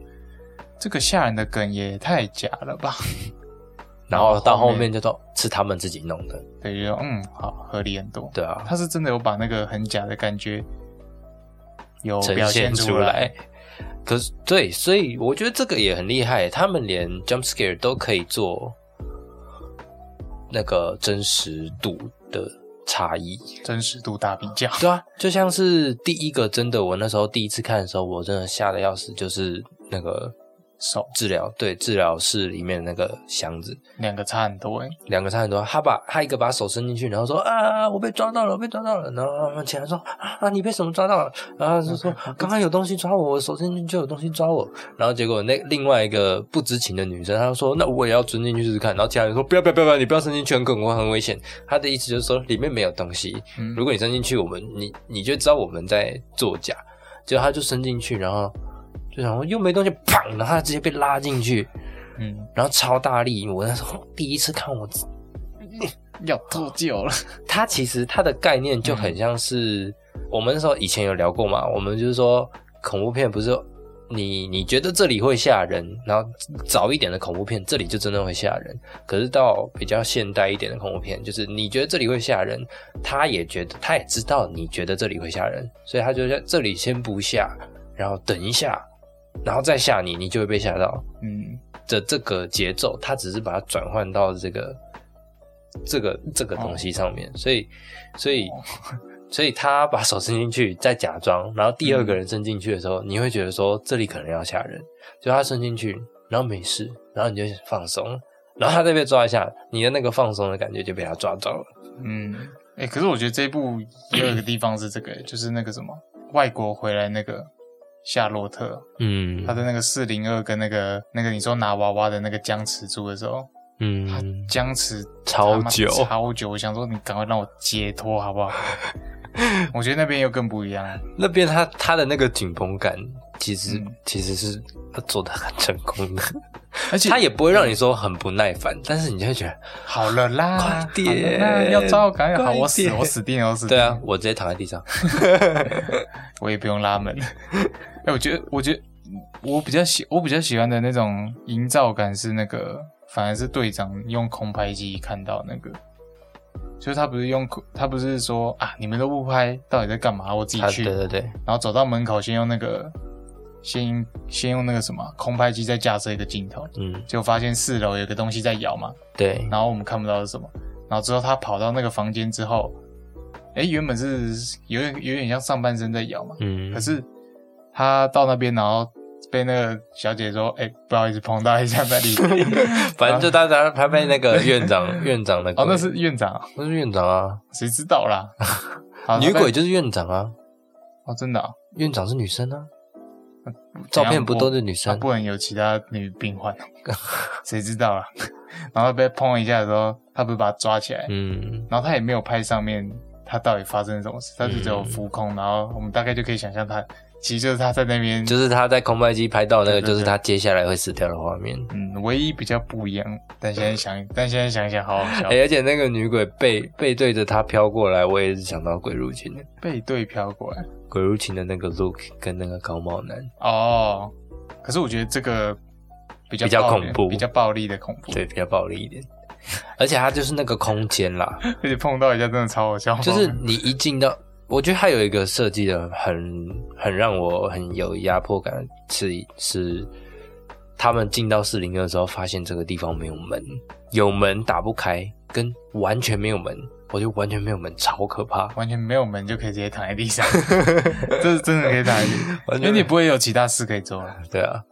这个吓人的梗也太假了吧，然后到后面就说是他们自己弄的，对，就嗯好合理很多，对啊，他是真的有把那个很假的感觉有呈现出来。可是对，所以我觉得这个也很厉害。他们连 jump scare 都可以做那个真实度的差异，真实度大比较。对啊，就像是第一个真的，我那时候第一次看的时候，我真的吓得要死，就是那个。手治疗对治疗室里面那个箱子，两个差很多哎，两个差很多。他把他一个把手伸进去，然后说啊，我被抓到了，我被抓到了。然后起来说啊，你被什么抓到了？然后就说 刚刚有东西抓我，我手伸进去就有东西抓我。然后结果那另外一个不知情的女生，她说那我也要钻进去试试看。然后其他人说不要不要不要，你不要伸进去，很恐怖很危险。他的意思就是说里面没有东西，如果你伸进去，我们你你就知道我们在作假。结果他就伸进去，然后。就想说又没东西，砰！然后他直接被拉进去，嗯，然后超大力。我那时候第一次看，我要脱臼了。他其实他的概念就很像是我们那时候以前有聊过嘛。我们就是说恐怖片不是你你觉得这里会吓人，然后早一点的恐怖片这里就真的会吓人。可是到比较现代一点的恐怖片，就是你觉得这里会吓人，他也觉得他也知道你觉得这里会吓人，所以他就在这里先不吓，然后等一下。然后再吓你，你就会被吓到。嗯，的这个节奏，他只是把它转换到这个这个这个东西上面，所以所以 所以他把手伸进去，再假装，然后第二个人伸进去的时候，你会觉得说这里可能要吓人，就他伸进去，然后没事，然后你就放松，然后他再被抓一下，你的那个放松的感觉就被他抓到了。嗯，哎，可是我觉得这一部也有一个地方是这个，就是那个什么外国回来那个。夏洛特，嗯，他的那个四零二跟那个那个你说拿娃娃的那个僵持住的时候，嗯，他僵持超久超久，我想说你赶快让我解脱好不好？我觉得那边又更不一样，那边他他的那个紧绷感，其实其实是他做的很成功的。而且他也不会让你说很不耐烦，但是你就会觉得好了啦，快点，要抓我赶紧好，我死我死定了，我死定了。对啊，我直接躺在地上，我也不用拉门。哎，我觉得，我觉得我比较喜我比较喜欢的那种营造感是那个，反而是队长用空拍机看到那个，就是他不是用他不是说啊，你们都不拍，到底在干嘛？我自己去，对对对，然后走到门口先用那个。先先用那个什么空拍机再架设一个镜头，嗯，就发现四楼有个东西在摇嘛，对，然后我们看不到是什么，然后之后他跑到那个房间之后，哎，原本是有点有点像上半身在摇嘛，嗯，可是他到那边然后被那个小姐说，哎，不好意思碰到一下在里。面，反正就他他他被那个院长 院长的，哦，那是院长，那是院长啊，谁知道啦？女鬼就是院长啊，哦，真的，院长是女生啊。照片不都是女生？不能有其他女病患，谁知道啊？然后被碰一下的时候，他不是把他抓起来，嗯，然后他也没有拍上面他到底发生什么事，他就只有浮空，然后我们大概就可以想象他，其实就是他在那边，就是他在空白机拍到那个，就是他接下来会死掉的画面。嗯，唯一比较不一样，但现在想，但现在想想好好笑。而且那个女鬼背背对着他飘过来，我也是想到鬼入侵的，背对飘过来。鬼入侵的那个 look 跟那个高帽男哦，可是我觉得这个比较比较恐怖，比较暴力的恐怖，对，比较暴力一点。而且他就是那个空间啦，而且碰到一下真的超好笑。就是你一进到，我觉得它有一个设计的很很让我很有压迫感，是是他们进到四零二之后，发现这个地方没有门，有门打不开，跟完全没有门。我觉得完全没有门，超可怕！完全没有门就可以直接躺在地上，这是真的可以躺在地，因为你不会有其他事可以做。对啊，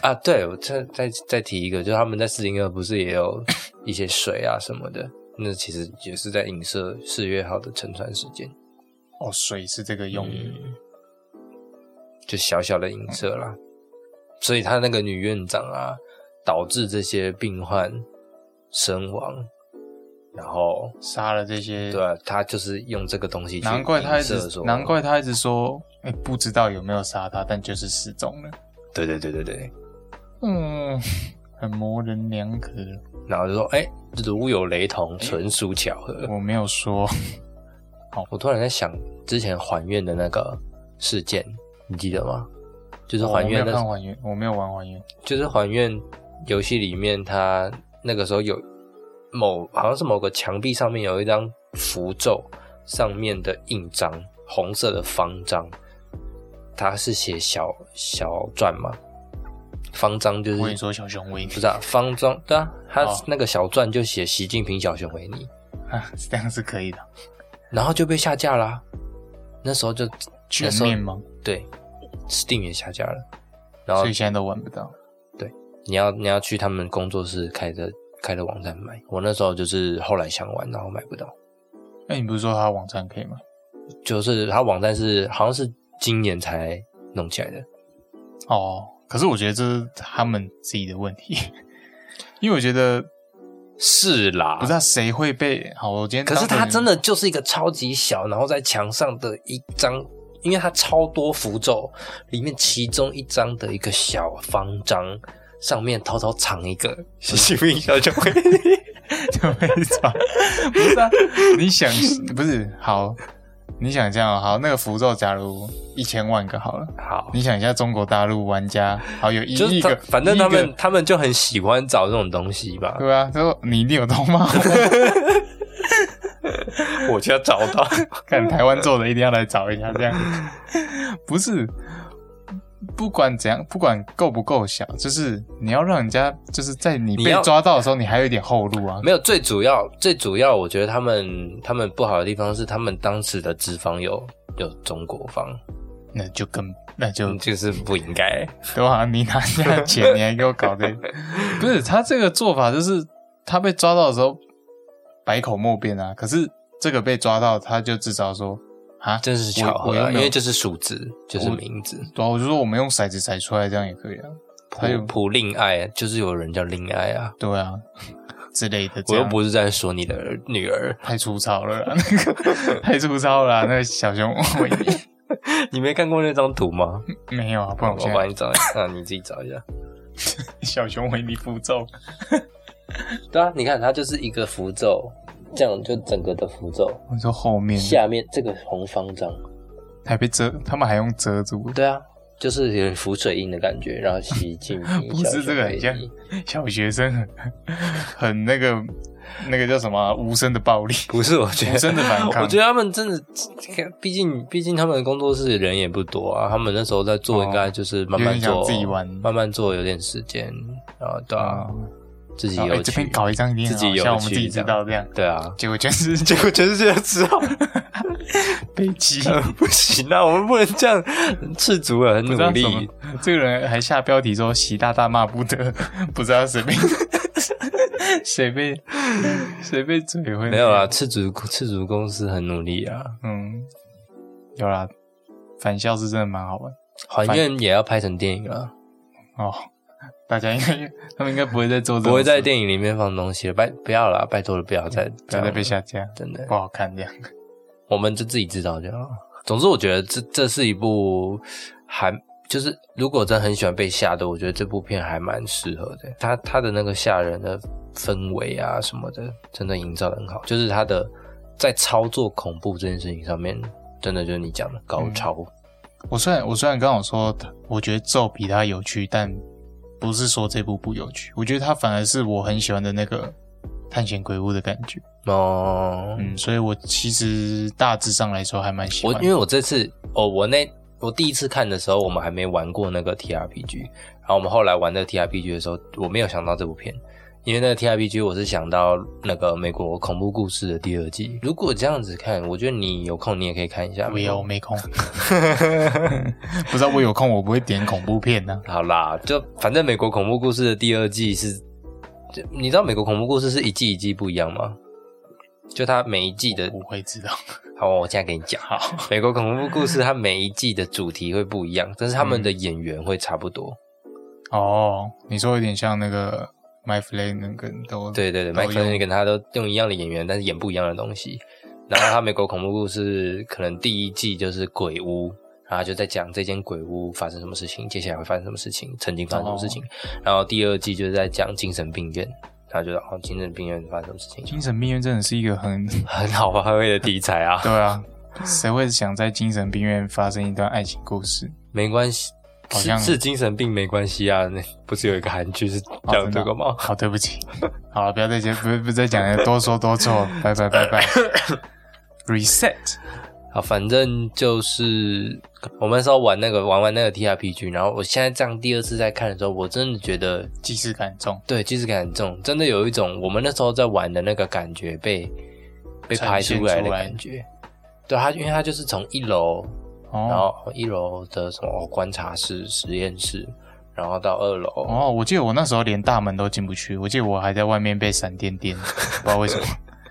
啊，对，我再再再提一个，就是他们在四零二不是也有一些水啊什么的，那其实也是在影射四月号的沉船事件。哦，水是这个用意，就小小的影射啦。所以他那个女院长啊，导致这些病患身亡。然后杀了这些，对他就是用这个东西。难怪他一直说，难怪他一直说，哎，不知道有没有杀他，但就是失踪了。对对对对对，嗯，很模棱两可。然后就说，哎，如有雷同，纯属巧合。我没有说。好，我突然在想之前还愿的那个事件，你记得吗？就是还愿的。还愿，我没有玩还愿。就是还愿游戏里面，他那个时候有。某好像是某个墙壁上面有一张符咒，上面的印章红色的方章，它是写小小篆吗？方章就是我跟你说小熊维尼，不是啊，方章对啊，他那个小篆就写习近平小熊维尼啊，这样是可以的，然后就被下架了，那时候就全面吗？对，Steam 也下架了，然后所以现在都玩不到。对，你要你要去他们工作室开的。开的网站买，我那时候就是后来想玩，然后买不到。那你不是说他网站可以吗？就是他网站是好像是今年才弄起来的。哦，可是我觉得这是他们自己的问题，因为我觉得是啦，不知道谁会被好。我今天可是它真的就是一个超级小，然后在墙上的一张，因为它超多符咒里面其中一张的一个小方章。上面偷偷藏一个习近平小熊维尼，就被抓。不是啊，你想不是好？你想这样好？那个符咒假如一千万个好了，好，你想一下中国大陆玩家，好有一亿个，反正他们他们就很喜欢找这种东西吧？对啊，就你一定有通吗？我就要找到，看台湾做的一定要来找一下，这样不是。不管怎样，不管够不够小，就是你要让人家就是在你被抓到的时候，你还有一点后路啊。没有，最主要最主要，我觉得他们他们不好的地方是，他们当时的资方有有中国方，那就更那就就是不应该，对吧？你拿人家钱，你还给我搞这，不是他这个做法，就是他被抓到的时候百口莫辩啊。可是这个被抓到，他就至少说。啊，真是巧合，啊因为这是数字，就是名字。对啊，我就说我们用骰子骰出来，这样也可以啊。还有普令爱，就是有人叫令爱啊。对啊，之类的。我又不是在说你的女儿，太粗糙了，那 个太粗糙了。那个小熊维尼，你没看过那张图吗？没有啊，不然我帮你找一下，你自己找一下。小熊维尼符咒。对啊，你看它就是一个符咒。这样就整个的符咒，我说后面下面这个红方章还被遮，他们还用遮住。对啊，就是有点浮水印的感觉，然后吸进 不是这个很像小学生，很 很那个那个叫什么无声的暴力，不是？我觉得无声的反抗。我觉得他们真的，毕竟毕竟他们的工作室人也不多啊，他们那时候在做，应该就是慢慢做，自己玩，慢慢做，有点时间啊，对啊。自己有这边搞一张，自己有像我们自己知道这样，对啊，结果全是 结果全世界都知道，被击 不行啊，我们不能这样，赤足了很努力。这个人还下标题说习大大骂不得，不知道谁被谁被谁被追回。没有啊，赤足赤足公司很努力啊，嗯，有啦，返校是真的蛮好玩，还愿也要拍成电影啊，哦。大家应该，他们应该不会再做，不会在电影里面放东西了。拜，不要了，拜托了，不要再，不要再被下架，真的不好看这样。我们就自己知道就好。总之，我觉得这这是一部还就是如果真的很喜欢被吓的，我觉得这部片还蛮适合的。他他的那个吓人的氛围啊什么的，真的营造的很好。就是他的在操作恐怖这件事情上面，真的就是你讲的高超。我虽然我虽然刚好说，我觉得咒比他有趣，但。不是说这部不有趣，我觉得它反而是我很喜欢的那个探险鬼屋的感觉哦。嗯，所以我其实大致上来说还蛮喜欢。我因为我这次哦，我那我第一次看的时候，我们还没玩过那个 T R P G，然后我们后来玩那个 T R P G 的时候，我没有想到这部片，因为那个 T R P G 我是想到那个美国恐怖故事的第二季。如果这样子看，我觉得你有空你也可以看一下。我有没空，不知道我有空我不会点恐怖片呢。好啦，就反正美国恐怖故事的第二季是，你知道美国恐怖故事是一季一季不一样吗？就它每一季的我会知道。好，我现在给你讲。好，美国恐怖故事它每一季的主题会不一样，但是他们的演员会差不多。哦，你说有点像那个。麦弗雷那个都对对对，麦弗雷跟他都用一样的演员，但是演不一样的东西。然后他美国恐怖故事可能第一季就是鬼屋，然后就在讲这间鬼屋发生什么事情，接下来会发生什么事情，曾经发生什么事情。然后第二季就是在讲精神病院，他就哦，精神病院发生什么事情？精神病院真的是一个很很好发挥的题材啊！对啊，谁会想在精神病院发生一段爱情故事？没关系。好像是精神病没关系啊，那不是有一个韩剧是讲这个吗？好，对不起，好了，不要再讲，不不再讲了，多说多错，拜拜拜拜。Reset，好，反正就是我们那时候玩那个玩完那个 T R P G，然后我现在这样第二次在看的时候，我真的觉得即视感重，对，即视感很重，真的有一种我们那时候在玩的那个感觉被被拍出来的感觉。对，它因为它就是从一楼。然后一楼的什么观察室、实验室，然后到二楼。哦，我记得我那时候连大门都进不去，我记得我还在外面被闪电电，不知道为什么。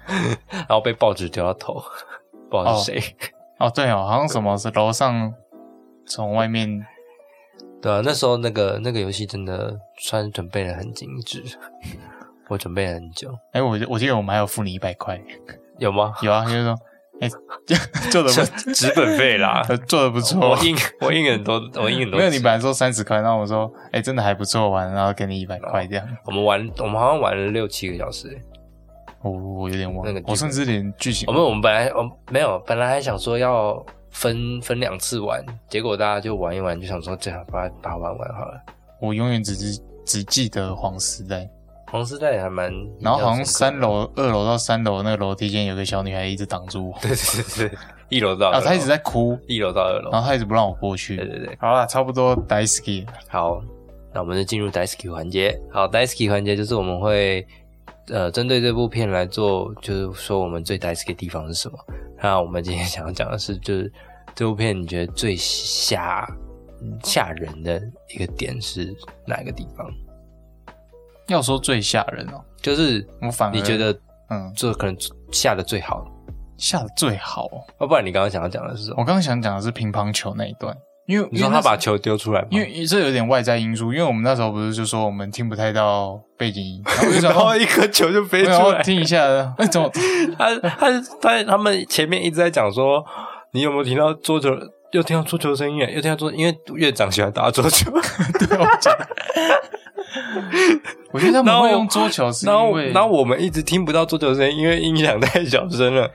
然后被报纸丢到头，不知道是谁。哦，对哦，好像什么是楼上从外面。对啊，那时候那个那个游戏真的算准备的很精致，我准备了很久。哎，我我记得我们还有付你一百块，有吗？有啊，就是说。哎，做的不纸本费啦，做的不错。我印我印很多，我印很多。没有，你本来说三十块，然后我说，哎，真的还不错玩，然后给你一百块这样。我们玩，我们好像玩了六七个小时。我我有点忘，那个我甚至连剧情。我们我们本来我没有，本来还想说要分分两次玩，结果大家就玩一玩，就想说这样把把玩完好了。我永远只只只记得黄时代。黄丝带还蛮，然后好像三楼、二楼到三楼那个楼梯间有个小女孩一直挡住我。对对对对，一楼到，啊，她一直在哭。一楼到二楼，然后她一直不让我过去。对对对，好了，差不多 d i s k y 好，那我们就进入 d i s k y 环节。好 d i s k y 环节就是我们会呃针对这部片来做，就是说我们最 d i s k y 的地方是什么。那我们今天想要讲的是，就是这部片你觉得最吓吓人的一个点是哪个地方？要说最吓人哦，就是我反而你觉得，嗯，这可能下的最好，下的最好哦。不然你刚刚想要讲的是什么？我刚刚想讲的是乒乓球那一段，因为你说他把球丢出来，因为这有点外在因素。因为我们那时候不是就说我们听不太到背景音，然后 一颗球就飞出来，听一下，那怎么？他他他他们前面一直在讲说，你有没有听到桌球？又听到桌球声音，又听到桌，因为院长喜欢打桌球，对我讲。我觉得他们会用桌球，是因为然后我们一直听不到桌球声，因为音响太小声了。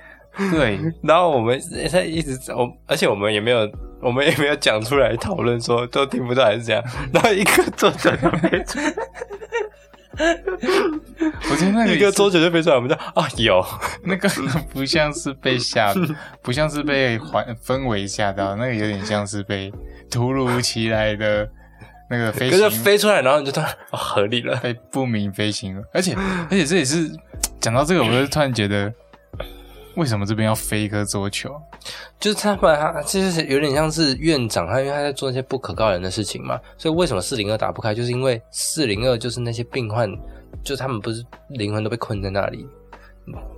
对，然后我们在一直我，而且我们也没有，我们也没有讲出来讨论说都听不到还是怎样。然后一个桌球就飞出，我觉得那个一个桌球就飞出来，我们就啊有那个不像是被吓，不像是被环氛围吓到，那个有点像是被突如其来的。那个 飞行飞出来，然后你就突然合理了，被不明飞行，而且 而且这也是讲到这个，我就突然觉得，为什么这边要飞一颗桌球？就是他把他其实有点像是院长，他因为他在做那些不可告人的事情嘛，所以为什么四零二打不开，就是因为四零二就是那些病患，就他们不是灵魂都被困在那里，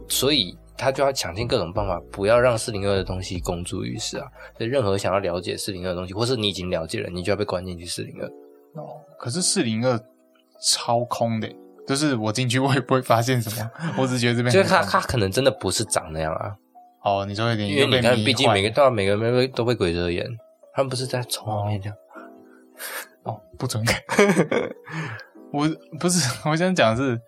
所以他就要想尽各种办法，不要让四零二的东西公诸于世啊。所以任何想要了解四零二的东西，或是你已经了解了，你就要被关进去四零二。哦，可是四零二超空的，就是我进去我也不会发现什么，我只觉得这边就是他他可能真的不是长那样啊。哦，你说有点，因为你看，毕竟每个到每个每个都被鬼遮眼，他们不是在从后面这样。哦，不准看。我不是，我想讲的是，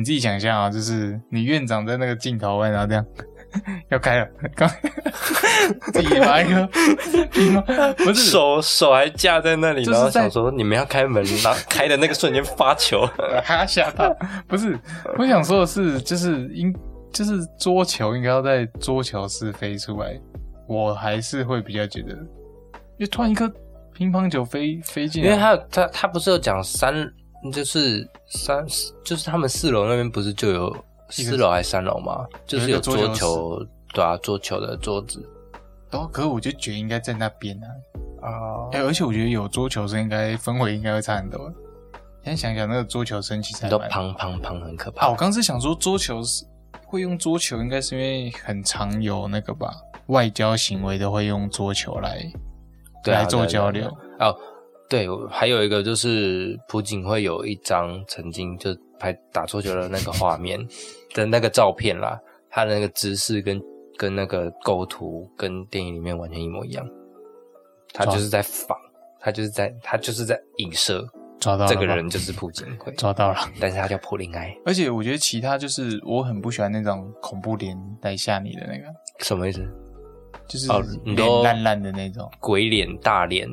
你自己想象啊，就是你院长在那个镜头外，然后这样。要开了，刚 自己拿一个，不是手手还架在那里，然后想说你们要开门，然后开的那个瞬间发球，还要吓到。不是，我想说的是，就是应就是桌球应该要在桌球室飞出来，我还是会比较觉得，因为突然一颗乒乓球飞飞进，因为他他他不是有讲三就是三，就是他们四楼那边不是就有四楼还是三楼吗？就是有桌球，对啊，桌球的桌子。哦，可是我就觉得应该在那边啊。啊，哎，而且我觉得有桌球声，应该氛围应该会差很多。现在想想那个桌球声，其实都砰砰砰，很可怕。啊，我刚是想说桌球是会用桌球，应该是因为很常有那个吧，外交行为都会用桌球来来做交流。哦，对，还有一个就是朴槿惠有一张曾经就拍打桌球的那个画面的那个照片啦，他的那个姿势跟跟那个构图跟电影里面完全一模一样。他就是在仿，他就是在他就是在影射，抓到这个人就是朴槿惠，抓到了，但是他叫普林埃。而且我觉得其他就是我很不喜欢那种恐怖脸来吓你的那个，什么意思？就是哦，脸烂烂的那种鬼脸大脸，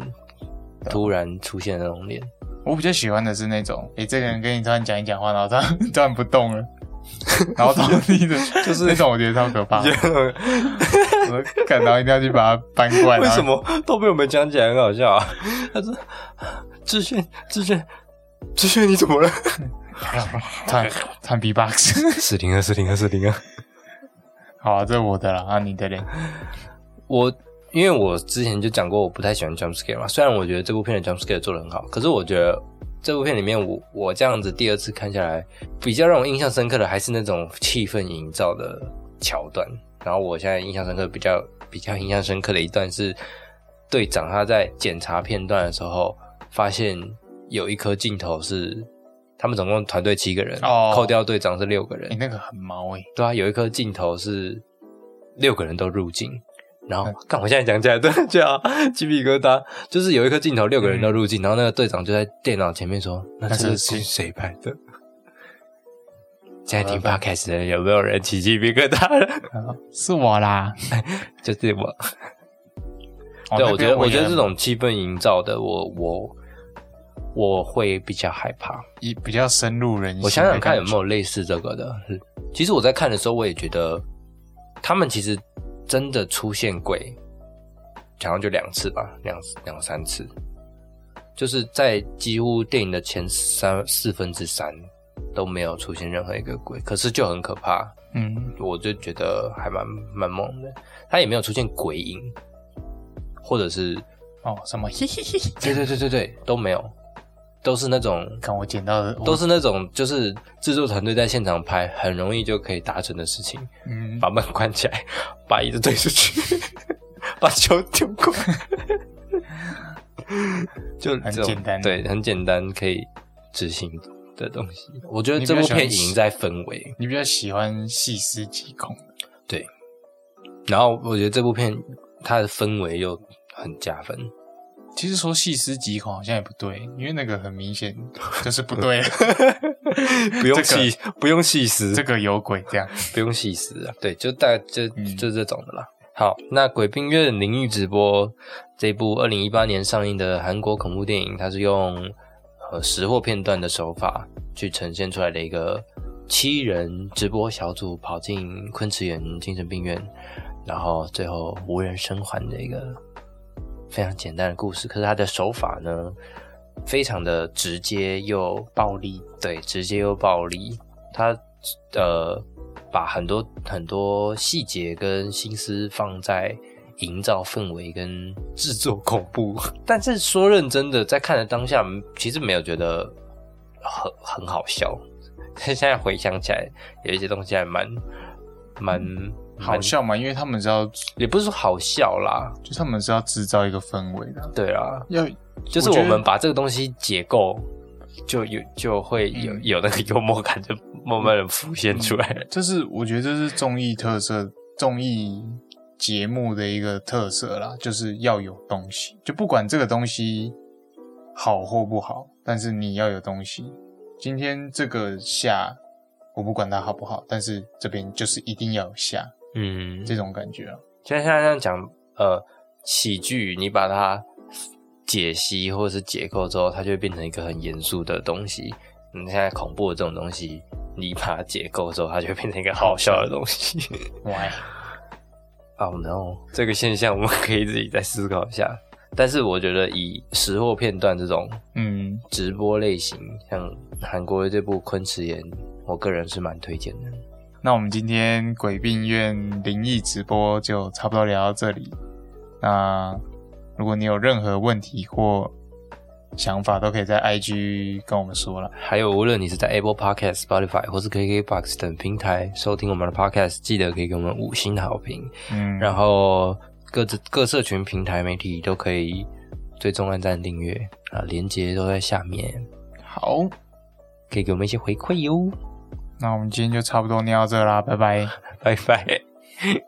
突然出现那种脸。我比较喜欢的是那种，哎，这个人跟你突然讲一讲话，然后他 突然不动了。然后倒地的，就是那种我觉得超可怕。我感到一定要去把它搬过来。为什么都被我们讲起来很好笑啊？他说：“志炫，志炫，志炫，你怎么了？”唱唱 B-box，四零二，四零二，四零二。好，这是我的了啊，你的嘞？我因为我之前就讲过，我不太喜欢 jump scare 嘛。虽然我觉得这部片的 jump scare 做的很好，可是我觉得。这部片里面，我我这样子第二次看下来，比较让我印象深刻的还是那种气氛营造的桥段。然后我现在印象深刻、比较比较印象深刻的一段是，队长他在检查片段的时候，发现有一颗镜头是他们总共团队七个人，扣掉队长是六个人。你那个很毛诶。对啊，有一颗镜头是六个人都入镜。然后，看我现在讲起来，真的叫鸡皮疙瘩。就是有一颗镜头，六个人都入镜，然后那个队长就在电脑前面说：“那是谁拍的？”现在听 podcast 的有没有人起鸡皮疙瘩了？是我啦，就是我。对，我觉得，我觉得这种气氛营造的，我我我会比较害怕，一比较深入人心。我想想看有没有类似这个的。其实我在看的时候，我也觉得他们其实。真的出现鬼，好像就两次吧，两两三次，就是在几乎电影的前三四分之三都没有出现任何一个鬼，可是就很可怕。嗯，我就觉得还蛮蛮猛的。他也没有出现鬼影，或者是哦什么，对对对对对都没有。都是那种看我捡到的，都是那种就是制作团队在现场拍很容易就可以达成的事情。嗯，把门关起来，把椅子推出去，把球丢过来，就很简单。对，很简单可以执行的东西。我觉得这部片赢在氛围。你比较喜欢细思极恐对。然后我觉得这部片它的氛围又很加分。其实说细思极恐好像也不对，因为那个很明显 就是不对。不用细，不用细思，这个有鬼这样，不用细思啊。对，就大就就这种的啦。好，那《鬼病院》灵异直播这部二零一八年上映的韩国恐怖电影，它是用呃识货片段的手法去呈现出来的一个七人直播小组跑进昆池岩精神病院，然后最后无人生还的一个。非常简单的故事，可是他的手法呢，非常的直接又暴力。对，直接又暴力。他呃，把很多很多细节跟心思放在营造氛围跟制作恐怖。但是说认真的，在看的当下，其实没有觉得很很好笑。现在回想起来，有一些东西还蛮蛮。好笑嘛？因为他们是要，也不是说好笑啦，就他们是要制造一个氛围的。对啊，要就是我们把这个东西解构，就有就会有有那个幽默感，就慢慢的浮现出来。这是我觉得这是综艺特色，综艺节目的一个特色啦，就是要有东西，就不管这个东西好或不好，但是你要有东西。今天这个下，我不管它好不好，但是这边就是一定要有下。嗯，这种感觉啊，像现在这样讲，呃，喜剧你把它解析或者是解构之后，它就会变成一个很严肃的东西。你现在恐怖的这种东西，你把它解构之后，它就会变成一个好笑的东西。Why？Oh no！这个现象我们可以自己再思考一下。但是我觉得以实货片段这种嗯直播类型，像韩国的这部《昆池岩》，我个人是蛮推荐的。那我们今天鬼病院灵异直播就差不多聊到这里。那如果你有任何问题或想法，都可以在 IG 跟我们说了。还有，无论你是在 Apple Podcast、Spotify 或是 KKBox 等平台收听我们的 Podcast，记得可以给我们五星好评。嗯，然后各自各社群平台媒体都可以追踪、按赞、订阅啊，连接都在下面。好，可以给我们一些回馈哟。那我们今天就差不多聊到这啦，拜拜，拜拜。